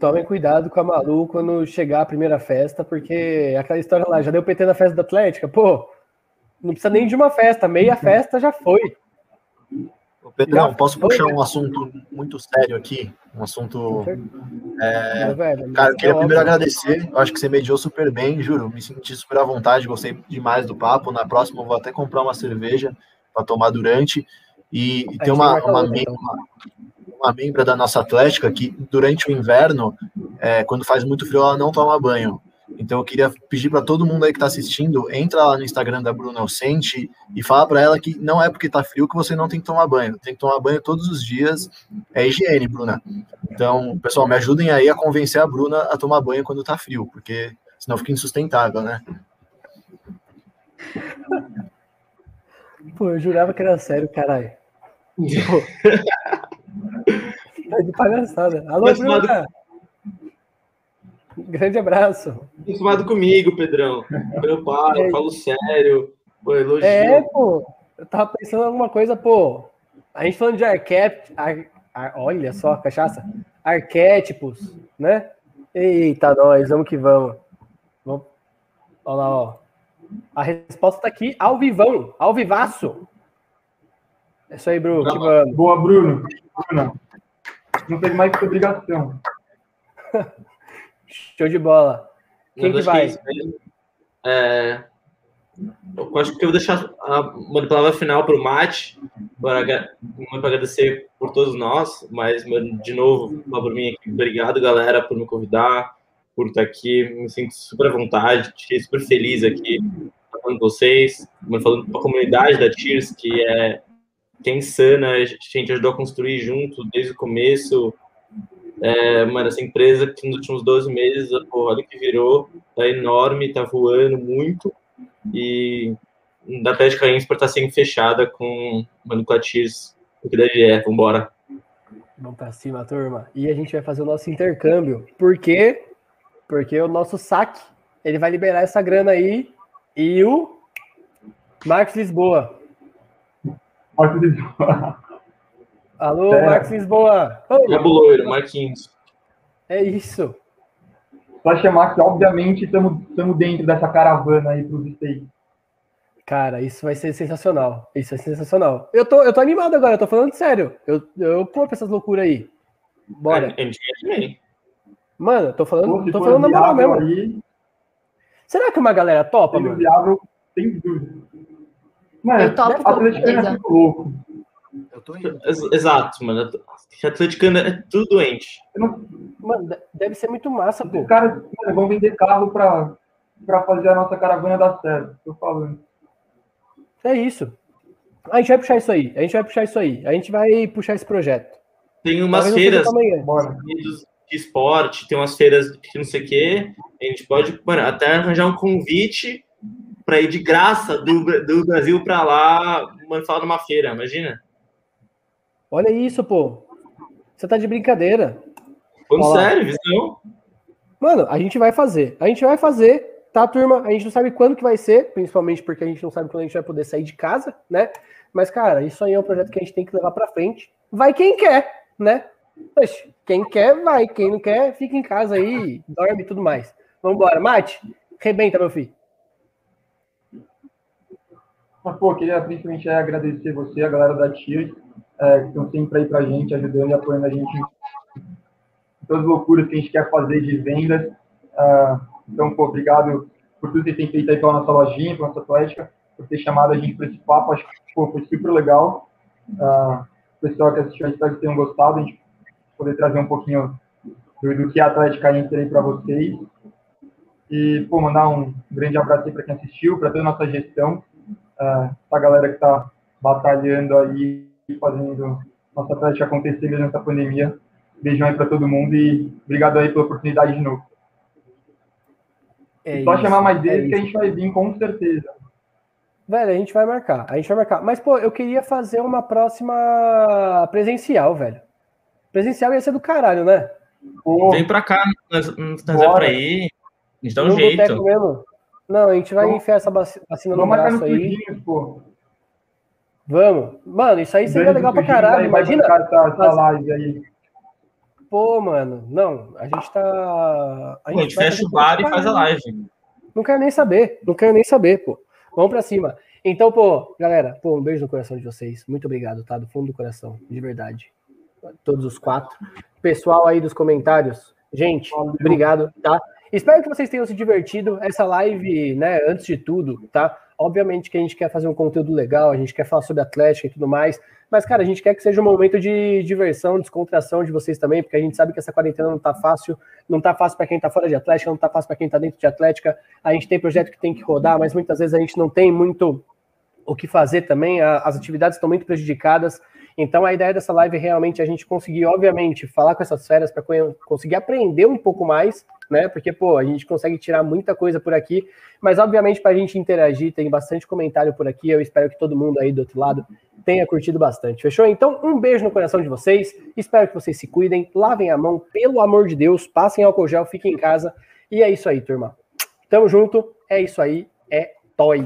tomem cuidado com a Malu quando chegar a primeira festa, porque aquela história lá, já deu PT na festa da Atlética, pô, não precisa nem de uma festa, meia festa já foi. Pedrão, posso puxar um assunto muito sério aqui? Um assunto. É, velho, Cara, eu queria é primeiro agradecer. Eu acho que você mediou super bem, juro. Me senti super à vontade, gostei demais do papo. Na próxima eu vou até comprar uma cerveja para tomar durante. E, e tem uma, uma, mem- então. uma, uma membra da nossa Atlética que durante o inverno, é, quando faz muito frio, ela não toma banho. Então eu queria pedir para todo mundo aí que está assistindo, entra lá no Instagram da Bruna Alcente e fala para ela que não é porque tá frio que você não tem que tomar banho. Tem que tomar banho todos os dias. É higiene, Bruna. Então, pessoal, me ajudem aí a convencer a Bruna a tomar banho quando tá frio, porque senão fica insustentável, né? Pô, eu jurava que era sério, caralho. [laughs] Tá de palhaçada. Alô, Bruna! Grande abraço. Acostumado comigo, Pedrão. Eu paro, É. falo sério, pô, elogio. É, pô, eu tava pensando em alguma coisa, pô. A gente falando de arquétipos. olha só, cachaça. Arquétipos, né? Eita, nós, vamos que vamos. vamos. Olha lá, ó. A resposta tá aqui, ao vivão, ao vivaço. É isso aí, Bruno. Que vamos. Boa, Bruno. Bruno. Não fez mais que obrigação. [laughs] Show de bola. Quem que vai? é. É, eu acho que eu vou deixar a uma palavra final para o Mate, para muito agradecer por todos nós, mas de novo, por mim aqui, obrigado galera por me convidar, por estar aqui, me sinto super à vontade, fiquei super feliz aqui falando com vocês, falando com a comunidade da Tears, que é, que é insana, a gente ajudou a construir junto desde o começo, é, mano, essa empresa que nos últimos 12 meses, porra, olha o que virou, tá enorme, tá voando muito, e da Atlética Inspor tá sendo fechada com mano, Tears, o que deve é, vambora. Vamos pra cima, turma. E a gente vai fazer o nosso intercâmbio. Por quê? Porque o nosso saque, ele vai liberar essa grana aí e o Marcos Lisboa. Marcos Lisboa. Alô, É. Marcos Lisboa. Cabo Loiro, Marquinhos. é isso. Só chamar que, obviamente, estamos dentro dessa caravana aí para os States. Cara, isso vai ser sensacional. Isso é sensacional. Eu tô, eu tô animado agora, eu tô falando sério. Eu, eu compro essas loucuras aí. Bora. A quer também. Mano, eu tô falando, Pô, tô falando na moral mesmo. aí, Será que uma galera topa, mano? viável, sem dúvida. Mano, Eu topo com atleticano é certeza. muito louco. Tô indo. Exato, mano. Atleticano é tudo doente. Não- Mano, de- deve ser muito massa, pô. Os caras vão vender carro para fazer a nossa caravana dar certo. Tô falando. É isso. A gente vai puxar isso aí. A gente vai puxar isso aí. A gente vai puxar esse projeto. Tem umas Talvez feiras pra de esporte, tem umas feiras de não sei o quê. A gente pode mano, até arranjar um convite para ir de graça do, do Brasil para lá, mano, falar numa feira, imagina? Olha isso, pô. Você tá de brincadeira. Falando sério, visão? Mano, a gente vai fazer. A gente vai fazer, tá, turma? A gente não sabe quando que vai ser, principalmente porque a gente não sabe quando a gente vai poder sair de casa, né? Mas, cara, isso aí é um projeto que a gente tem que levar pra frente. Vai quem quer, né? Oxe, quem quer, vai. Quem não quer, fica em casa aí, dorme e tudo mais. Vambora. Mate, rebenta, meu filho. Mas, pô, queria principalmente agradecer você, a galera da Tiers, é, que estão sempre aí pra gente, ajudando e apoiando a gente em todas as loucuras que a gente quer fazer de vendas. Ah, então, pô, obrigado por tudo que têm feito aí pela nossa lojinha, pela nossa Atlética, por ter chamado a gente para esse papo. Acho que pô, foi super legal. Ah, o pessoal que assistiu, a gente espero que tenham gostado, a gente poder trazer um pouquinho do, do que é a Atlética Inter aí para vocês. E, pô, mandar um grande abraço aí para quem assistiu, para toda a nossa gestão, uh, a galera que está batalhando aí, fazendo nossa Atlética acontecer mesmo nessa pandemia. Beijão aí para todo mundo e obrigado aí pela oportunidade de novo. É Só isso, chamar mais é deles que a gente vai vir com certeza. Velho, a gente vai marcar. A gente vai marcar. Mas, pô, eu queria fazer uma próxima presencial, velho. Presencial ia ser do caralho, né? Pô, Vem pra cá, nós, nós é pra ir. A gente dá um jeito. mesmo. Não, a gente vai Vamos- enfiar essa vaci- vacina no braço aí. Pô. Vamos. Mano, isso aí seria Grande legal pra caralho. Imagina. Mas- live aí. Pô, mano. Não, a gente tá. Pô, a gente fecha o bar e faz a live. Não quero nem saber. Não quero nem saber, pô. Vamos pra cima. Então, pô, galera, pô, um beijo no coração de vocês. Muito obrigado, tá? Do fundo do coração, de verdade. Todos os quatro. Pessoal aí dos comentários, gente, Valeu. obrigado, tá? Espero que vocês tenham se divertido. Essa live, né, antes de tudo, tá? Obviamente que a gente quer fazer um conteúdo legal, a gente quer falar sobre Atlético e tudo mais. Mas, cara, a gente quer que seja um momento de diversão, descontração de vocês também, porque a gente sabe que essa quarentena não tá fácil. Não tá fácil para quem tá fora de Atlética, não tá fácil para quem tá dentro de Atlética. A gente tem projeto que tem que rodar, mas muitas vezes a gente não tem muito o que fazer também. As atividades estão muito prejudicadas. Então, a ideia dessa live é realmente a gente conseguir, obviamente, falar com essas férias para conseguir aprender um pouco mais, né? Porque, pô, a gente consegue tirar muita coisa por aqui, mas, obviamente, para a gente interagir, tem bastante comentário por aqui. Eu espero que todo mundo aí do outro lado tenha curtido bastante. Fechou? Então, um beijo no coração de vocês. Espero que vocês se cuidem, lavem a mão, pelo amor de Deus, passem álcool gel, fiquem em casa. E é isso aí, turma. Tamo junto. É isso aí. É toy.